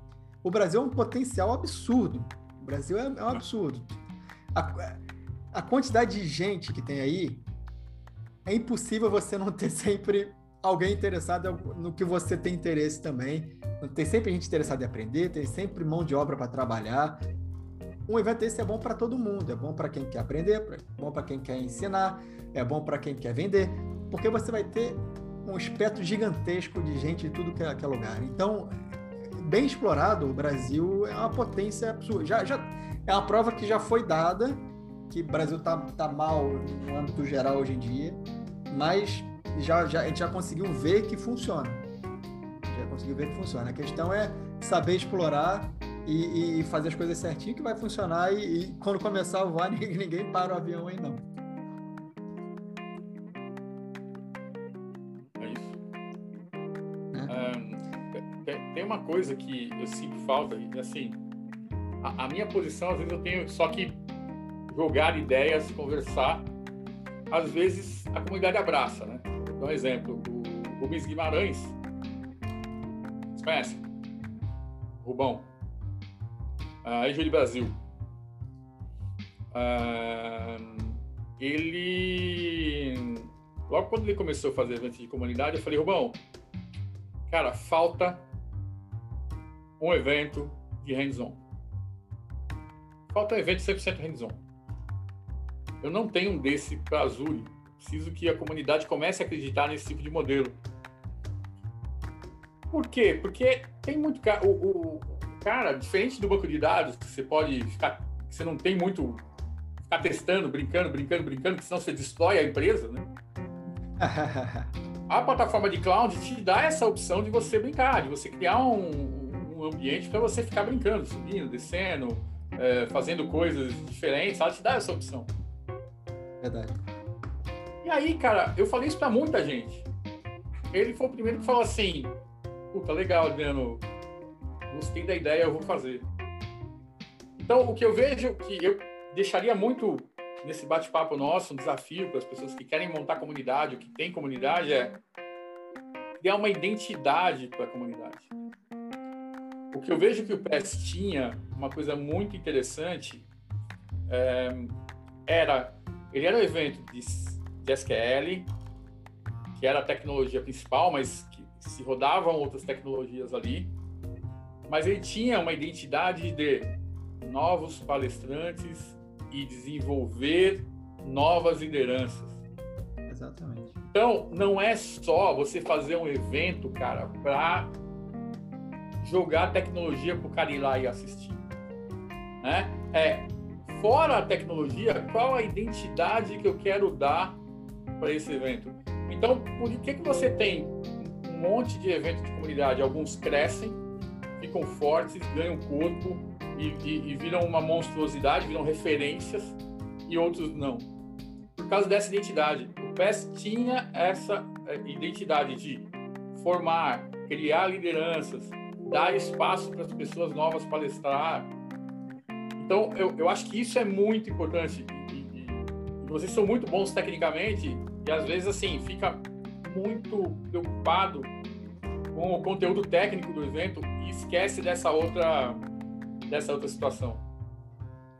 O Brasil é um potencial absurdo. O Brasil é, é um absurdo. A, a quantidade de gente que tem aí é impossível você não ter sempre alguém interessado no que você tem interesse também. Tem sempre gente interessada em aprender, tem sempre mão de obra para trabalhar um evento desse é bom para todo mundo. É bom para quem quer aprender, é bom para quem quer ensinar, é bom para quem quer vender, porque você vai ter um espectro gigantesco de gente de tudo que é, que é lugar. Então, bem explorado, o Brasil é uma potência absurda. Já, já, é uma prova que já foi dada, que o Brasil tá, tá mal no âmbito geral hoje em dia, mas já, já, a gente já conseguiu ver que funciona. Já conseguiu ver que funciona. A questão é saber explorar e, e, fazer as coisas certinho que vai funcionar e, e quando começar voar ninguém, ninguém para o avião aí não. Coisa que eu sinto falta, assim, a, a, minha posição às vezes eu tenho só que jogar ideias, conversar. Às vezes a comunidade abraça, né? Vou dar um exemplo, o Rubens Guimarães, vocês conhecem? Rubão a Índia Brasil. Uh, ele, logo quando ele começou a fazer eventos de comunidade, eu falei, Rubão, cara, falta um evento de hands-on. Falta um evento 100% hands-on. Eu não tenho um desse para Azul. Preciso que a comunidade comece a acreditar nesse tipo de modelo. Por quê? Porque tem muito. O, o, Cara, diferente do banco de dados, que você pode ficar, que você não tem muito ficar testando, brincando, brincando, brincando, que senão você destrói a empresa, né? a plataforma de cloud te dá essa opção de você brincar, de você criar um, um ambiente para você ficar brincando, subindo, descendo, é, fazendo coisas diferentes. Ela te dá essa opção. Verdade. E aí, cara, eu falei isso para muita gente. Ele foi o primeiro que falou assim: Puta, legal, Adriano, gostei da ideia, eu vou fazer. Então, o que eu vejo que eu deixaria muito nesse bate-papo nosso, um desafio para as pessoas que querem montar comunidade, ou que tem comunidade, é criar uma identidade para a comunidade. O que eu vejo que o PES tinha, uma coisa muito interessante, é, era, ele era um evento de, de SQL, que era a tecnologia principal, mas que se rodavam outras tecnologias ali mas ele tinha uma identidade de novos palestrantes e desenvolver novas lideranças. Exatamente. Então, não é só você fazer um evento, cara, para jogar tecnologia para o cara ir lá e assistir. Né? É, fora a tecnologia, qual a identidade que eu quero dar para esse evento? Então, por que, que você tem um monte de eventos de comunidade? Alguns crescem, ficam fortes, ganham corpo e, e, e viram uma monstruosidade, viram referências, e outros não. Por causa dessa identidade. O PES tinha essa eh, identidade de formar, criar lideranças, dar espaço para as pessoas novas palestrar. Então, eu, eu acho que isso é muito importante. E, vocês são muito bons tecnicamente e às vezes assim fica muito preocupado com o conteúdo técnico do evento e esquece dessa outra dessa outra situação.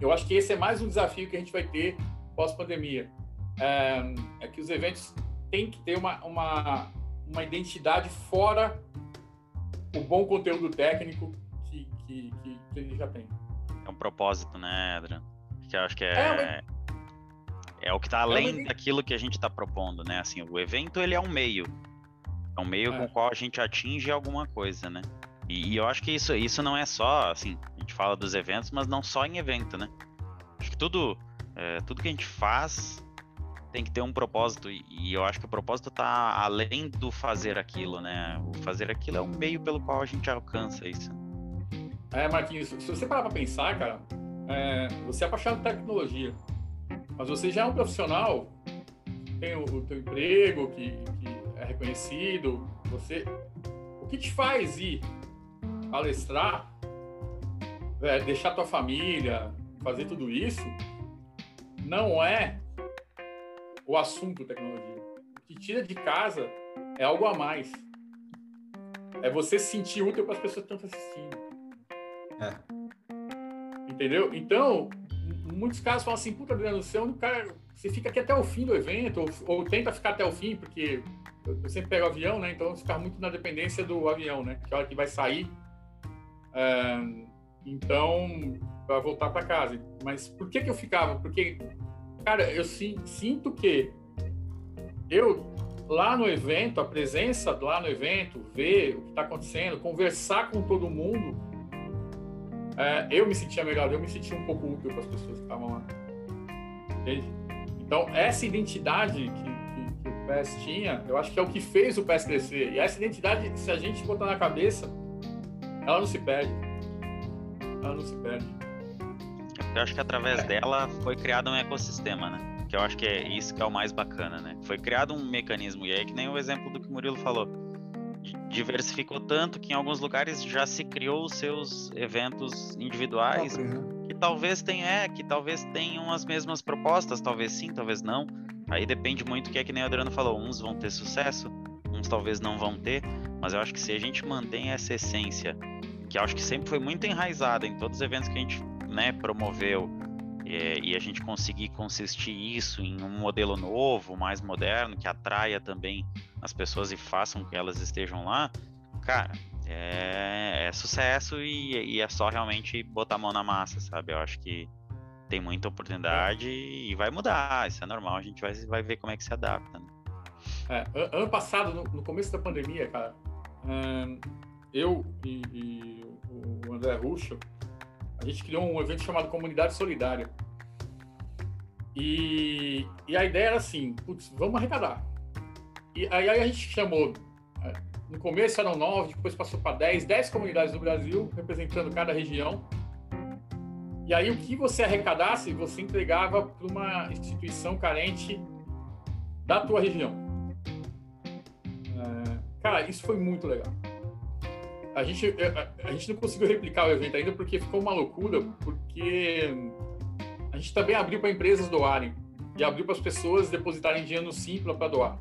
Eu acho que esse é mais um desafio que a gente vai ter pós pandemia é, é que os eventos têm que ter uma, uma uma identidade fora o bom conteúdo técnico que, que, que, ele já tem. É um propósito, né, Adriano? Que eu acho que é, é, é o que está além é daquilo que a gente está propondo, né? Assim, o evento ele é um meio, é um meio é. com o qual a gente atinge alguma coisa, né? E, e, eu acho que isso, isso não é só, assim, a gente fala dos eventos, mas não só em evento, né? Acho que tudo, é, tudo que a gente faz tem que ter um propósito e eu acho que o propósito está além do fazer aquilo, né? O fazer aquilo é o meio pelo qual a gente alcança isso. É, Marquinhos, se você parar para pensar, cara, é, você é apaixonado por tecnologia, mas você já é um profissional, tem o, o teu emprego que, que é reconhecido, você, o que te faz ir palestrar, é, deixar tua família, fazer tudo isso, não é o assunto tecnologia. O que tira de casa é algo a mais. É você se sentir útil para as pessoas que estão assistindo. É. Entendeu? Então, muitos casos falam assim, puta, Adriano, você é um cara. Você fica aqui até o fim do evento, ou, ou tenta ficar até o fim, porque eu, eu sempre pego o avião, né? Então ficar muito na dependência do avião, né? Que é a hora que vai sair. É, então, para voltar para casa. Mas por que, que eu ficava? Porque Cara, eu sinto que eu lá no evento, a presença lá no evento, ver o que está acontecendo, conversar com todo mundo, é, eu me sentia melhor, eu me sentia um pouco útil para as pessoas que estavam lá. Entende? Então, essa identidade que, que, que, o PES tinha, eu acho que é o que fez o PES crescer. E essa identidade, se a gente botar na cabeça, ela não se perde. Ela não se perde. Eu acho que através dela foi criado um ecossistema, né? Que eu acho que é isso que é o mais bacana, né? Foi criado um mecanismo, e aí que nem o exemplo do que o Murilo falou. Diversificou tanto que em alguns lugares já se criou os seus eventos individuais, né? que talvez tenham, é, que talvez tenham as mesmas propostas, talvez sim, talvez não. Aí depende muito que é que nem o Adriano falou. Uns vão ter sucesso, uns talvez não vão ter, mas eu acho que se a gente mantém essa essência, que eu acho que sempre foi muito enraizada em todos os eventos que a gente né, promoveu é, e a gente conseguir consistir isso em um modelo novo, mais moderno, que atraia também as pessoas e façam que elas estejam lá, cara, é, é sucesso e, e, é só realmente botar a mão na massa, sabe? Eu acho que tem muita oportunidade e vai mudar, isso é normal, a gente vai, vai ver como é que se adapta. Né? É, ano passado, no, no, começo da pandemia, cara, eu e, e o André Russo, a gente criou um evento chamado Comunidade Solidária. E, e a ideia era assim, putz, vamos arrecadar. E aí a gente chamou, no começo eram nove, depois passou para dez, dez comunidades do Brasil, representando cada região. E aí o que você arrecadasse, você entregava para uma instituição carente da tua região. É, cara, isso foi muito legal a gente, a, a, gente não conseguiu replicar o evento ainda porque ficou uma loucura, porque a gente também abriu para empresas doarem e abriu para as pessoas depositarem dinheiro no Simpla para doar.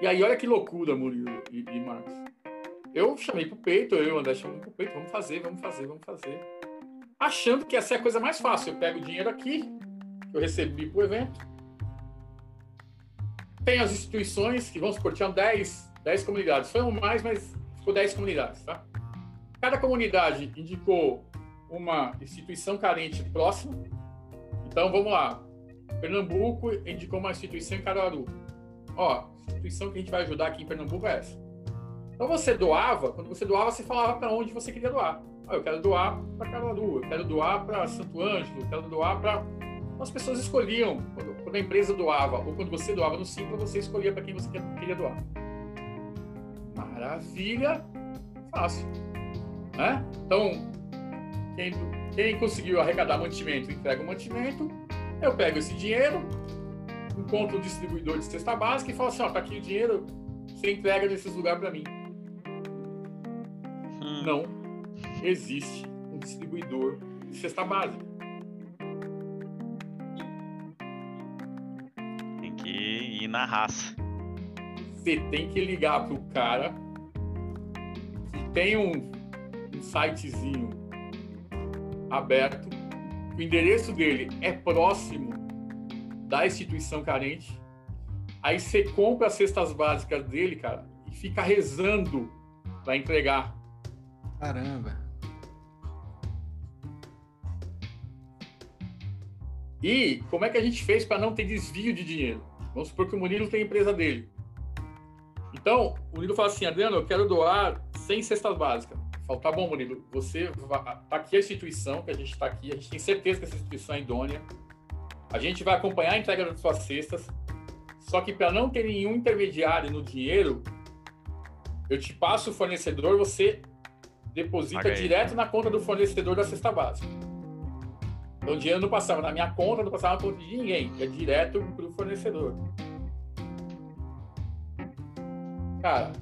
E aí, olha que loucura, Murilo e, e Marcos. Eu chamei pro peito, eu e o André chamamos pro peito, vamos fazer, vamos fazer, vamos fazer. Achando que essa é a coisa mais fácil. Eu pego o dinheiro aqui, que eu recebi pro evento. Tem as instituições que, vamos supor, tinham 10 10 comunidades. Foi um mais, mas ficou 10 comunidades, tá? Cada comunidade indicou uma instituição carente próxima. Então, vamos lá. Pernambuco indicou uma instituição em Caruaru. Ó, instituição que a gente vai ajudar aqui em Pernambuco é essa. Então, você doava, quando você doava, você falava para onde você queria doar. Ah, eu quero doar para Caruaru, eu quero doar para Santo Ângelo, eu quero doar para... As pessoas escolhiam, quando a empresa doava ou quando você doava no Simpla, você escolhia para quem você queria doar. Maravilha, fácil. Né? Então, quem, quem conseguiu arrecadar mantimento, entrega o mantimento, eu pego esse dinheiro, encontro o distribuidor de cesta básica e falo assim, ó, tá aqui o dinheiro, você entrega nesses lugares para mim. Hum. Não existe um distribuidor de cesta básica. Tem que ir na raça. Você tem que ligar pro cara tem um, um sitezinho aberto, o endereço dele é próximo da instituição carente. Aí você compra as cestas básicas dele, cara, e fica rezando para entregar. Caramba. E como é que a gente fez para não ter desvio de dinheiro? Vamos supor que o Murilo tem a empresa dele. Então, o Murilo fala assim, Adriano, eu quero doar 100 cestas básicas. Tá bom, Murilo, você tá aqui a instituição, que a gente está aqui, a gente tem certeza que essa instituição é idônea. A gente vai acompanhar a entrega das suas cestas. Só que para não ter nenhum intermediário no dinheiro, eu te passo o fornecedor, você deposita direto na conta do fornecedor da cesta básica. Então o dinheiro não passava na minha conta, não passava na conta de ninguém, é direto para o fornecedor. Cara,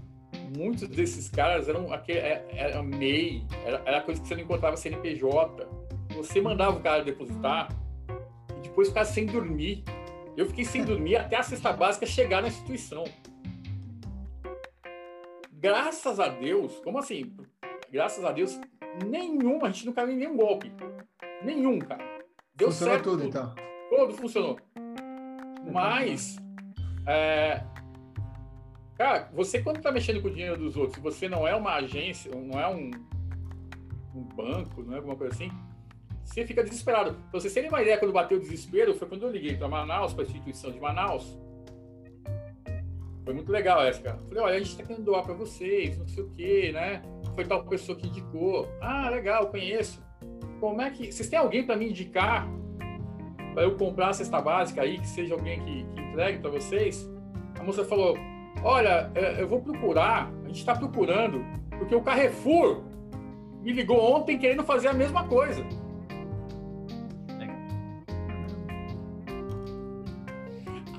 muitos desses caras eram aquele, é, era MEI, era, era coisa que você não encontrava CNPJ. Você mandava o cara depositar e depois ficava sem dormir. Eu fiquei sem dormir até a cesta básica chegar na instituição. Graças a Deus, como assim? Graças a Deus, nenhum, a gente não caiu em nenhum golpe. Nenhum, cara. Deu funcionou certo. tudo, então. Tudo funcionou. Mas, é, cara, você quando está mexendo com o dinheiro dos outros, você não é uma agência, não é um, um banco, não é alguma coisa assim, você fica desesperado. Pra vocês terem uma ideia, quando bateu o desespero, foi quando eu liguei para Manaus, para a instituição de Manaus. Foi muito legal essa, cara. Falei, olha, a gente está querendo doar para vocês, não sei o quê, né? Foi tal pessoa que indicou. Ah, legal, conheço como é que. Vocês têm alguém para me indicar para eu comprar a cesta básica aí, que seja alguém que, que entregue para vocês? A moça falou: Olha, é, eu vou procurar, a gente está procurando, porque o Carrefour me ligou ontem querendo fazer a mesma coisa.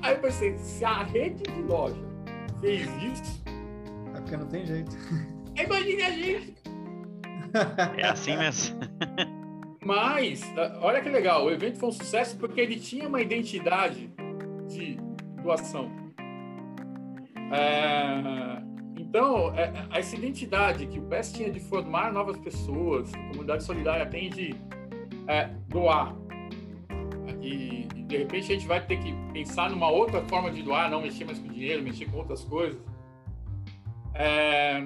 Aí eu pensei, se a rede de loja fez isso. É porque não tem jeito. Imagine a gente. É assim mesmo. Mas, olha que legal, o evento foi um sucesso porque ele tinha uma identidade de doação. É, então, é, essa identidade que o PES tinha de formar novas pessoas, a comunidade solidária tem de é, doar. E, de repente a gente vai ter que pensar numa outra forma de doar, não mexer mais com dinheiro, mexer com outras coisas. É,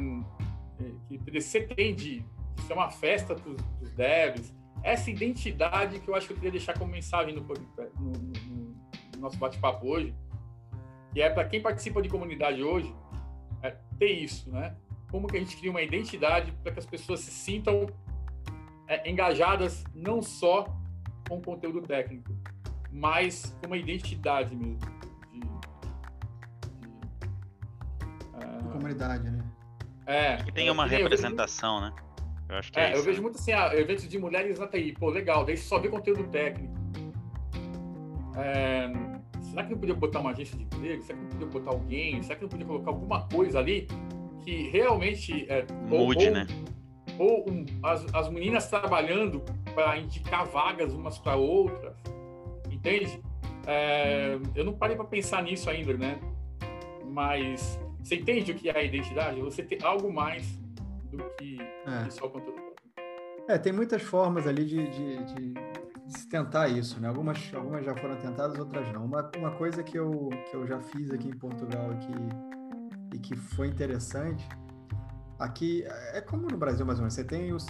que o PDC tem de, ser uma festa para os devs, essa identidade que eu acho que eu queria deixar como mensagem no, no, no nosso bate-papo hoje, que é para quem participa de comunidade hoje, é ter isso, né? Como que a gente cria uma identidade para que as pessoas se sintam é, engajadas não só com o conteúdo técnico, mas com uma identidade mesmo. De, de, uh, comunidade, né? É. Que tem uma representação, né? Eu acho que é, é isso, eu vejo né? muito assim, ah, eventos de mulheres na TI, pô, legal, daí só vê conteúdo técnico. É, será que não podia botar uma agência de emprego? Será que não podia botar alguém? Será que não podia colocar alguma coisa ali que realmente. É, Mude, ou, né? Ou um, as, as meninas trabalhando para indicar vagas umas para outras, entende? É, eu não parei para pensar nisso ainda, né? Mas você entende o que é a identidade? Você ter algo mais do que, é. que só o conteúdo É, tem muitas formas ali de, de, de, tentar isso, né? Algumas, algumas já foram tentadas, outras não. Uma, uma coisa que eu, que eu já fiz aqui em Portugal e que, e que foi interessante, aqui, é como no Brasil mais ou menos, você tem os,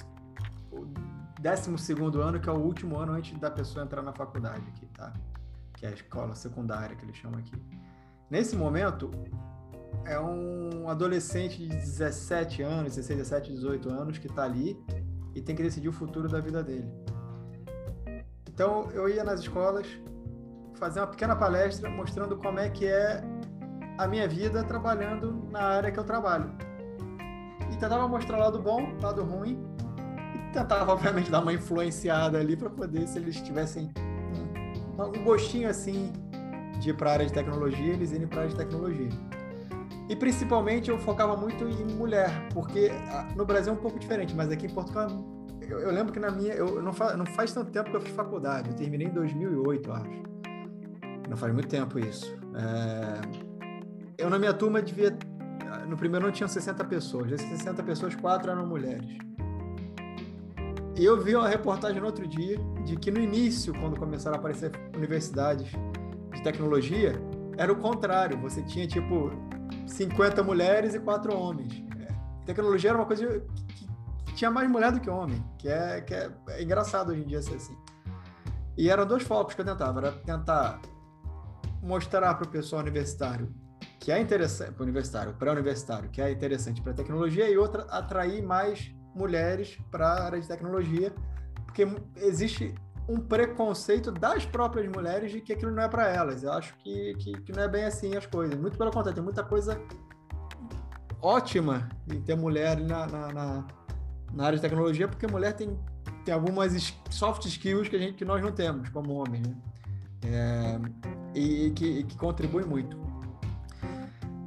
o 12 ano, que é o último ano antes da pessoa entrar na faculdade aqui, tá? Que é a escola secundária, que eles chamam aqui. Nesse momento, é um adolescente de 17 anos, 16, 17, 18 anos que está ali e tem que decidir o futuro da vida dele. Então eu ia nas escolas, fazer uma pequena palestra mostrando como é que é a minha vida trabalhando na área que eu trabalho. E tentava mostrar lado bom, lado ruim, e tentava, obviamente, dar uma influenciada ali para poder, se eles tivessem um, um gostinho assim de ir para a área de tecnologia, eles irem para a área de tecnologia. E principalmente eu focava muito em mulher, porque ah, no Brasil é um pouco diferente, mas aqui em Portugal eu, eu lembro que na minha eu não faz, não faz tanto tempo que eu fiz faculdade, eu terminei em 2008, eu acho. Não faz muito tempo isso. É... Eu na minha turma devia no primeiro ano tinham 60 pessoas, dessas 60 pessoas, quatro eram mulheres. E eu vi uma reportagem no outro dia de que no início, quando começaram a aparecer universidades de tecnologia, era o contrário. Você tinha tipo 50 mulheres e quatro homens. É, tecnologia era uma coisa tinha mais mulher do que homem, que é, que é, é engraçado hoje em dia ser assim. E eram dois focos que eu tentava, era tentar mostrar para o pessoal universitário que é interessante, para o universitário, pré-universitário, que é interessante para tecnologia, e outra, atrair mais mulheres para a área de tecnologia, porque existe um preconceito das próprias mulheres de que aquilo não é para elas. Eu acho que, que, que, não é bem assim as coisas. Muito pelo contrário, tem muita coisa ótima em ter mulher na, na, na, na área de tecnologia, porque mulher tem, tem algumas soft skills que, a gente, que nós não temos como homem, né? É, e que, que contribui muito.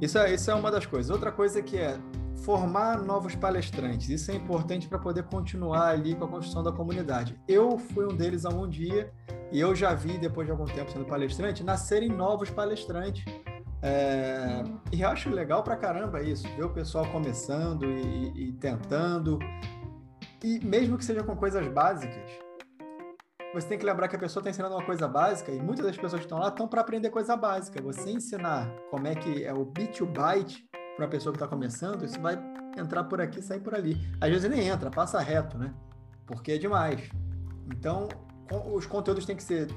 Isso é, isso é uma das coisas. Outra coisa que é formar novos palestrantes. Isso é importante para poder continuar ali com a construção da comunidade. Eu fui um deles há um dia e eu já vi, depois de algum tempo sendo palestrante, nascerem novos palestrantes. É... E acho legal pra caramba isso, ver o pessoal começando e, e tentando. E mesmo que seja com coisas básicas, você tem que lembrar que a pessoa está ensinando uma coisa básica e muitas das pessoas que estão lá estão para aprender coisa básica. Você ensinar como é que é o bit to byte para uma pessoa que está começando, isso vai entrar por aqui sair por ali. Às vezes nem entra, passa reto, né? Porque é demais. Então, os conteúdos têm que ser.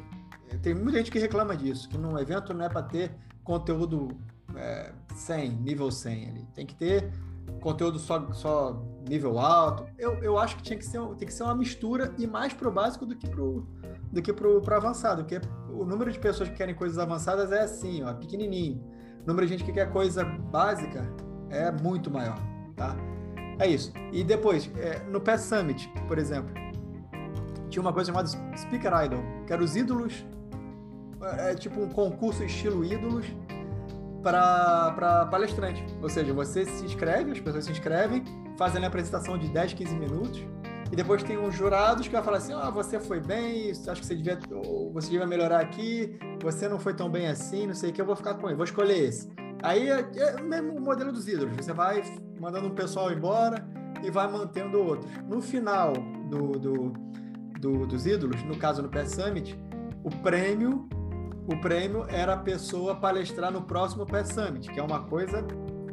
Tem muita gente que reclama disso, que no evento não é para ter conteúdo é, 100, nível 100 ali. Tem que ter conteúdo só, só nível alto. Eu, eu acho que tinha que ser, tem que ser uma mistura e mais pro básico do que pro, do que pro, pro avançado, porque o número de pessoas que querem coisas avançadas é assim, ó, pequenininho o número de gente que quer coisa básica é muito maior, tá? É isso. E depois, é, no PES Summit, por exemplo, tinha uma coisa chamada Speaker Idol, que eram os ídolos, é, é tipo um concurso estilo ídolos para palestrante. Ou seja, você se inscreve, as pessoas se inscrevem, fazem a apresentação de 10, 15 minutos, e depois tem uns jurados que vai falar assim: ah, você foi bem, acho que você devia, você devia melhorar aqui, você não foi tão bem assim, não sei o que, eu vou ficar com ele, vou escolher esse. Aí é, é o mesmo modelo dos ídolos, você vai mandando um pessoal embora e vai mantendo outros. No final do, do, do, dos ídolos, no caso no PS Summit, o prêmio o prêmio era a pessoa palestrar no próximo PS Summit, que é uma coisa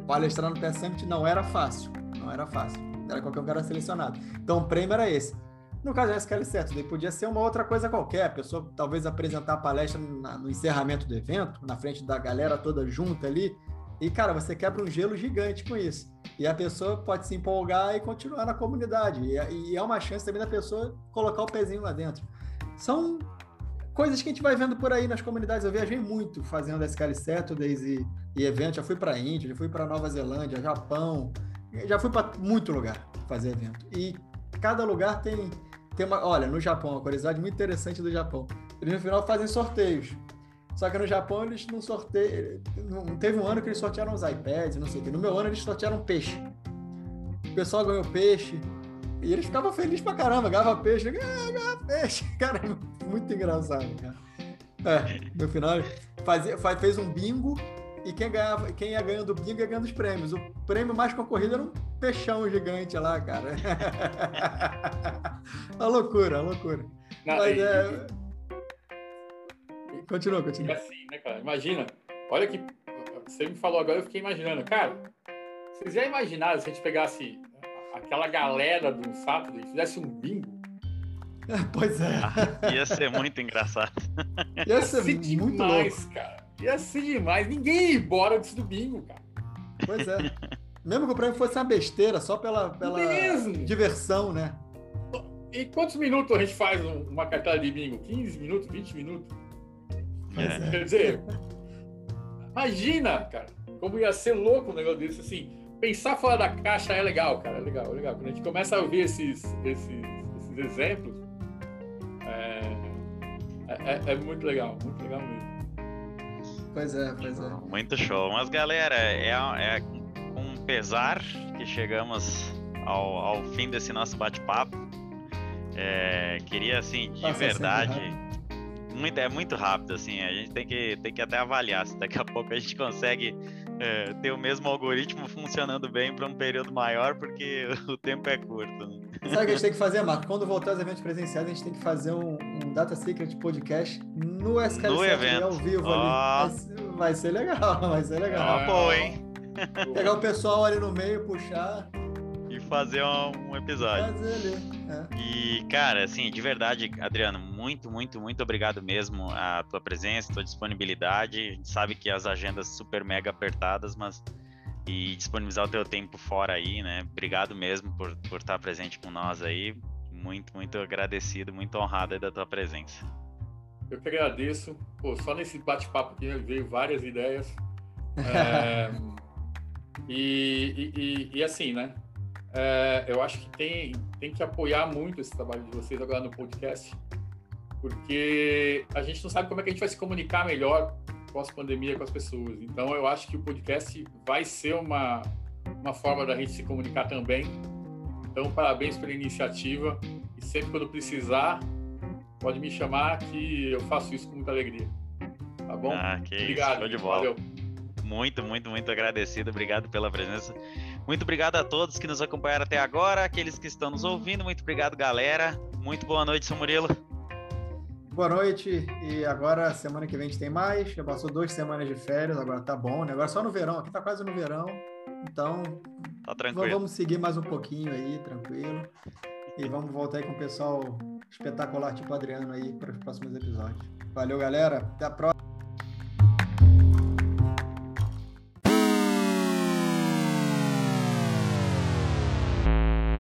palestrar no PS Summit não era fácil, não era fácil era qualquer um cara selecionado. Então o prêmio era esse. No caso da SQL certo, daí podia ser uma outra coisa qualquer, a pessoa talvez apresentar a palestra na, no encerramento do evento, na frente da galera toda junta ali, e cara, você quebra um gelo gigante com isso. E a pessoa pode se empolgar e continuar na comunidade. E, e é uma chance também da pessoa colocar o pezinho lá dentro. São coisas que a gente vai vendo por aí nas comunidades. Eu viajei muito fazendo SQL Saturdays e, e eventos. Já fui para a Índia, já fui para Nova Zelândia, Japão, já fui para muito lugar fazer evento. E cada lugar tem, tem uma. Olha, no Japão, uma curiosidade muito interessante do Japão. Eles no final fazem sorteios. Só que no Japão eles não sorteiam. Não, teve um ano que eles sortearam os iPads, não sei o quê. No meu ano eles sortearam peixe. O pessoal ganhou peixe. E eles ficavam felizes pra caramba, ganhava peixe, ganhava peixe. Cara, muito engraçado, cara. É, no final, fazia, fez um bingo e quem, ganhava, quem ia ganhando o bingo ia ganhando os prêmios. O prêmio mais concorrido era um peixão gigante lá, cara. a loucura, a loucura. Não, Mas, e, é... Continua, continua. É assim, né, cara? Imagina, olha que você me falou agora, eu fiquei imaginando. Cara, vocês já imaginaram se a gente pegasse aquela galera do Saturday e fizesse um bingo? Pois é. Ah, ia ser muito engraçado. Ia ser, ia ser muito demais, louco. cara. Ia ser demais. Ninguém ia embora antes do bingo, cara. Pois é. Mesmo que o prêmio fosse uma besteira, só pela, pela diversão, né? E quantos minutos a gente faz uma cartada de bingo? 15 minutos, 20 minutos? É. Quer dizer, imagina, cara, como ia ser louco um negócio desse, assim, pensar fora da caixa é legal, cara, é legal, é legal. Quando a gente começa a ouvir esses, esses, esses exemplos, é, é, é, é muito legal, muito legal mesmo. Pois é, pois é. Muito show. Mas, galera, é, é com pesar que chegamos ao, ao fim desse nosso bate-papo. É, queria, assim, de Passa verdade. Muito, é muito rápido, assim. A gente tem que, tem que até avaliar se daqui a pouco a gente consegue é, ter o mesmo algoritmo funcionando bem para um período maior, porque o tempo é curto. Né? Sabe o que a gente tem que fazer, Marco? Quando voltar aos eventos presenciais, a gente tem que fazer um, um Data Secret podcast no SKL no evento. ao vivo oh. ali. Vai, ser legal, vai ser legal. É uma boa, hein? Pegar o pessoal ali no meio, puxar e fazer um, um episódio. Fazer ali. E, cara, assim, de verdade, Adriano, muito, muito, muito obrigado mesmo a tua presença, a tua disponibilidade. A gente sabe que as agendas super mega apertadas, mas e disponibilizar o teu tempo fora aí, né? Obrigado mesmo por, por estar presente com nós aí. Muito, muito agradecido, muito honrado aí da tua presença. Eu que agradeço. Pô, só nesse bate-papo aqui veio várias ideias. É, e, e, e, assim, né? É, eu acho que tem, tem que apoiar muito esse trabalho de vocês agora no podcast, porque a gente não sabe como é que a gente vai se comunicar melhor pós-pandemia com as pessoas. Então, eu acho que o podcast vai ser uma, uma forma da gente se comunicar também. Então, parabéns pela iniciativa e sempre quando precisar, pode me chamar que eu faço isso com muita alegria. Tá bom? Ah, Obrigado. Show de bola. Valeu. Muito, muito, muito agradecido. Obrigado pela presença. Muito obrigado a todos que nos acompanharam até agora, aqueles que estão nos ouvindo. Muito obrigado, galera. Muito boa noite, seu Murilo. Boa noite. E agora, semana que vem, a gente tem mais. Já passou duas semanas de férias, agora tá bom, né? Agora só no verão, aqui tá quase no verão. Então, tá tranquilo. vamos seguir mais um pouquinho aí, tranquilo. E vamos voltar aí com o pessoal espetacular, tipo Adriano, aí, para os próximos episódios. Valeu, galera. Até a próxima.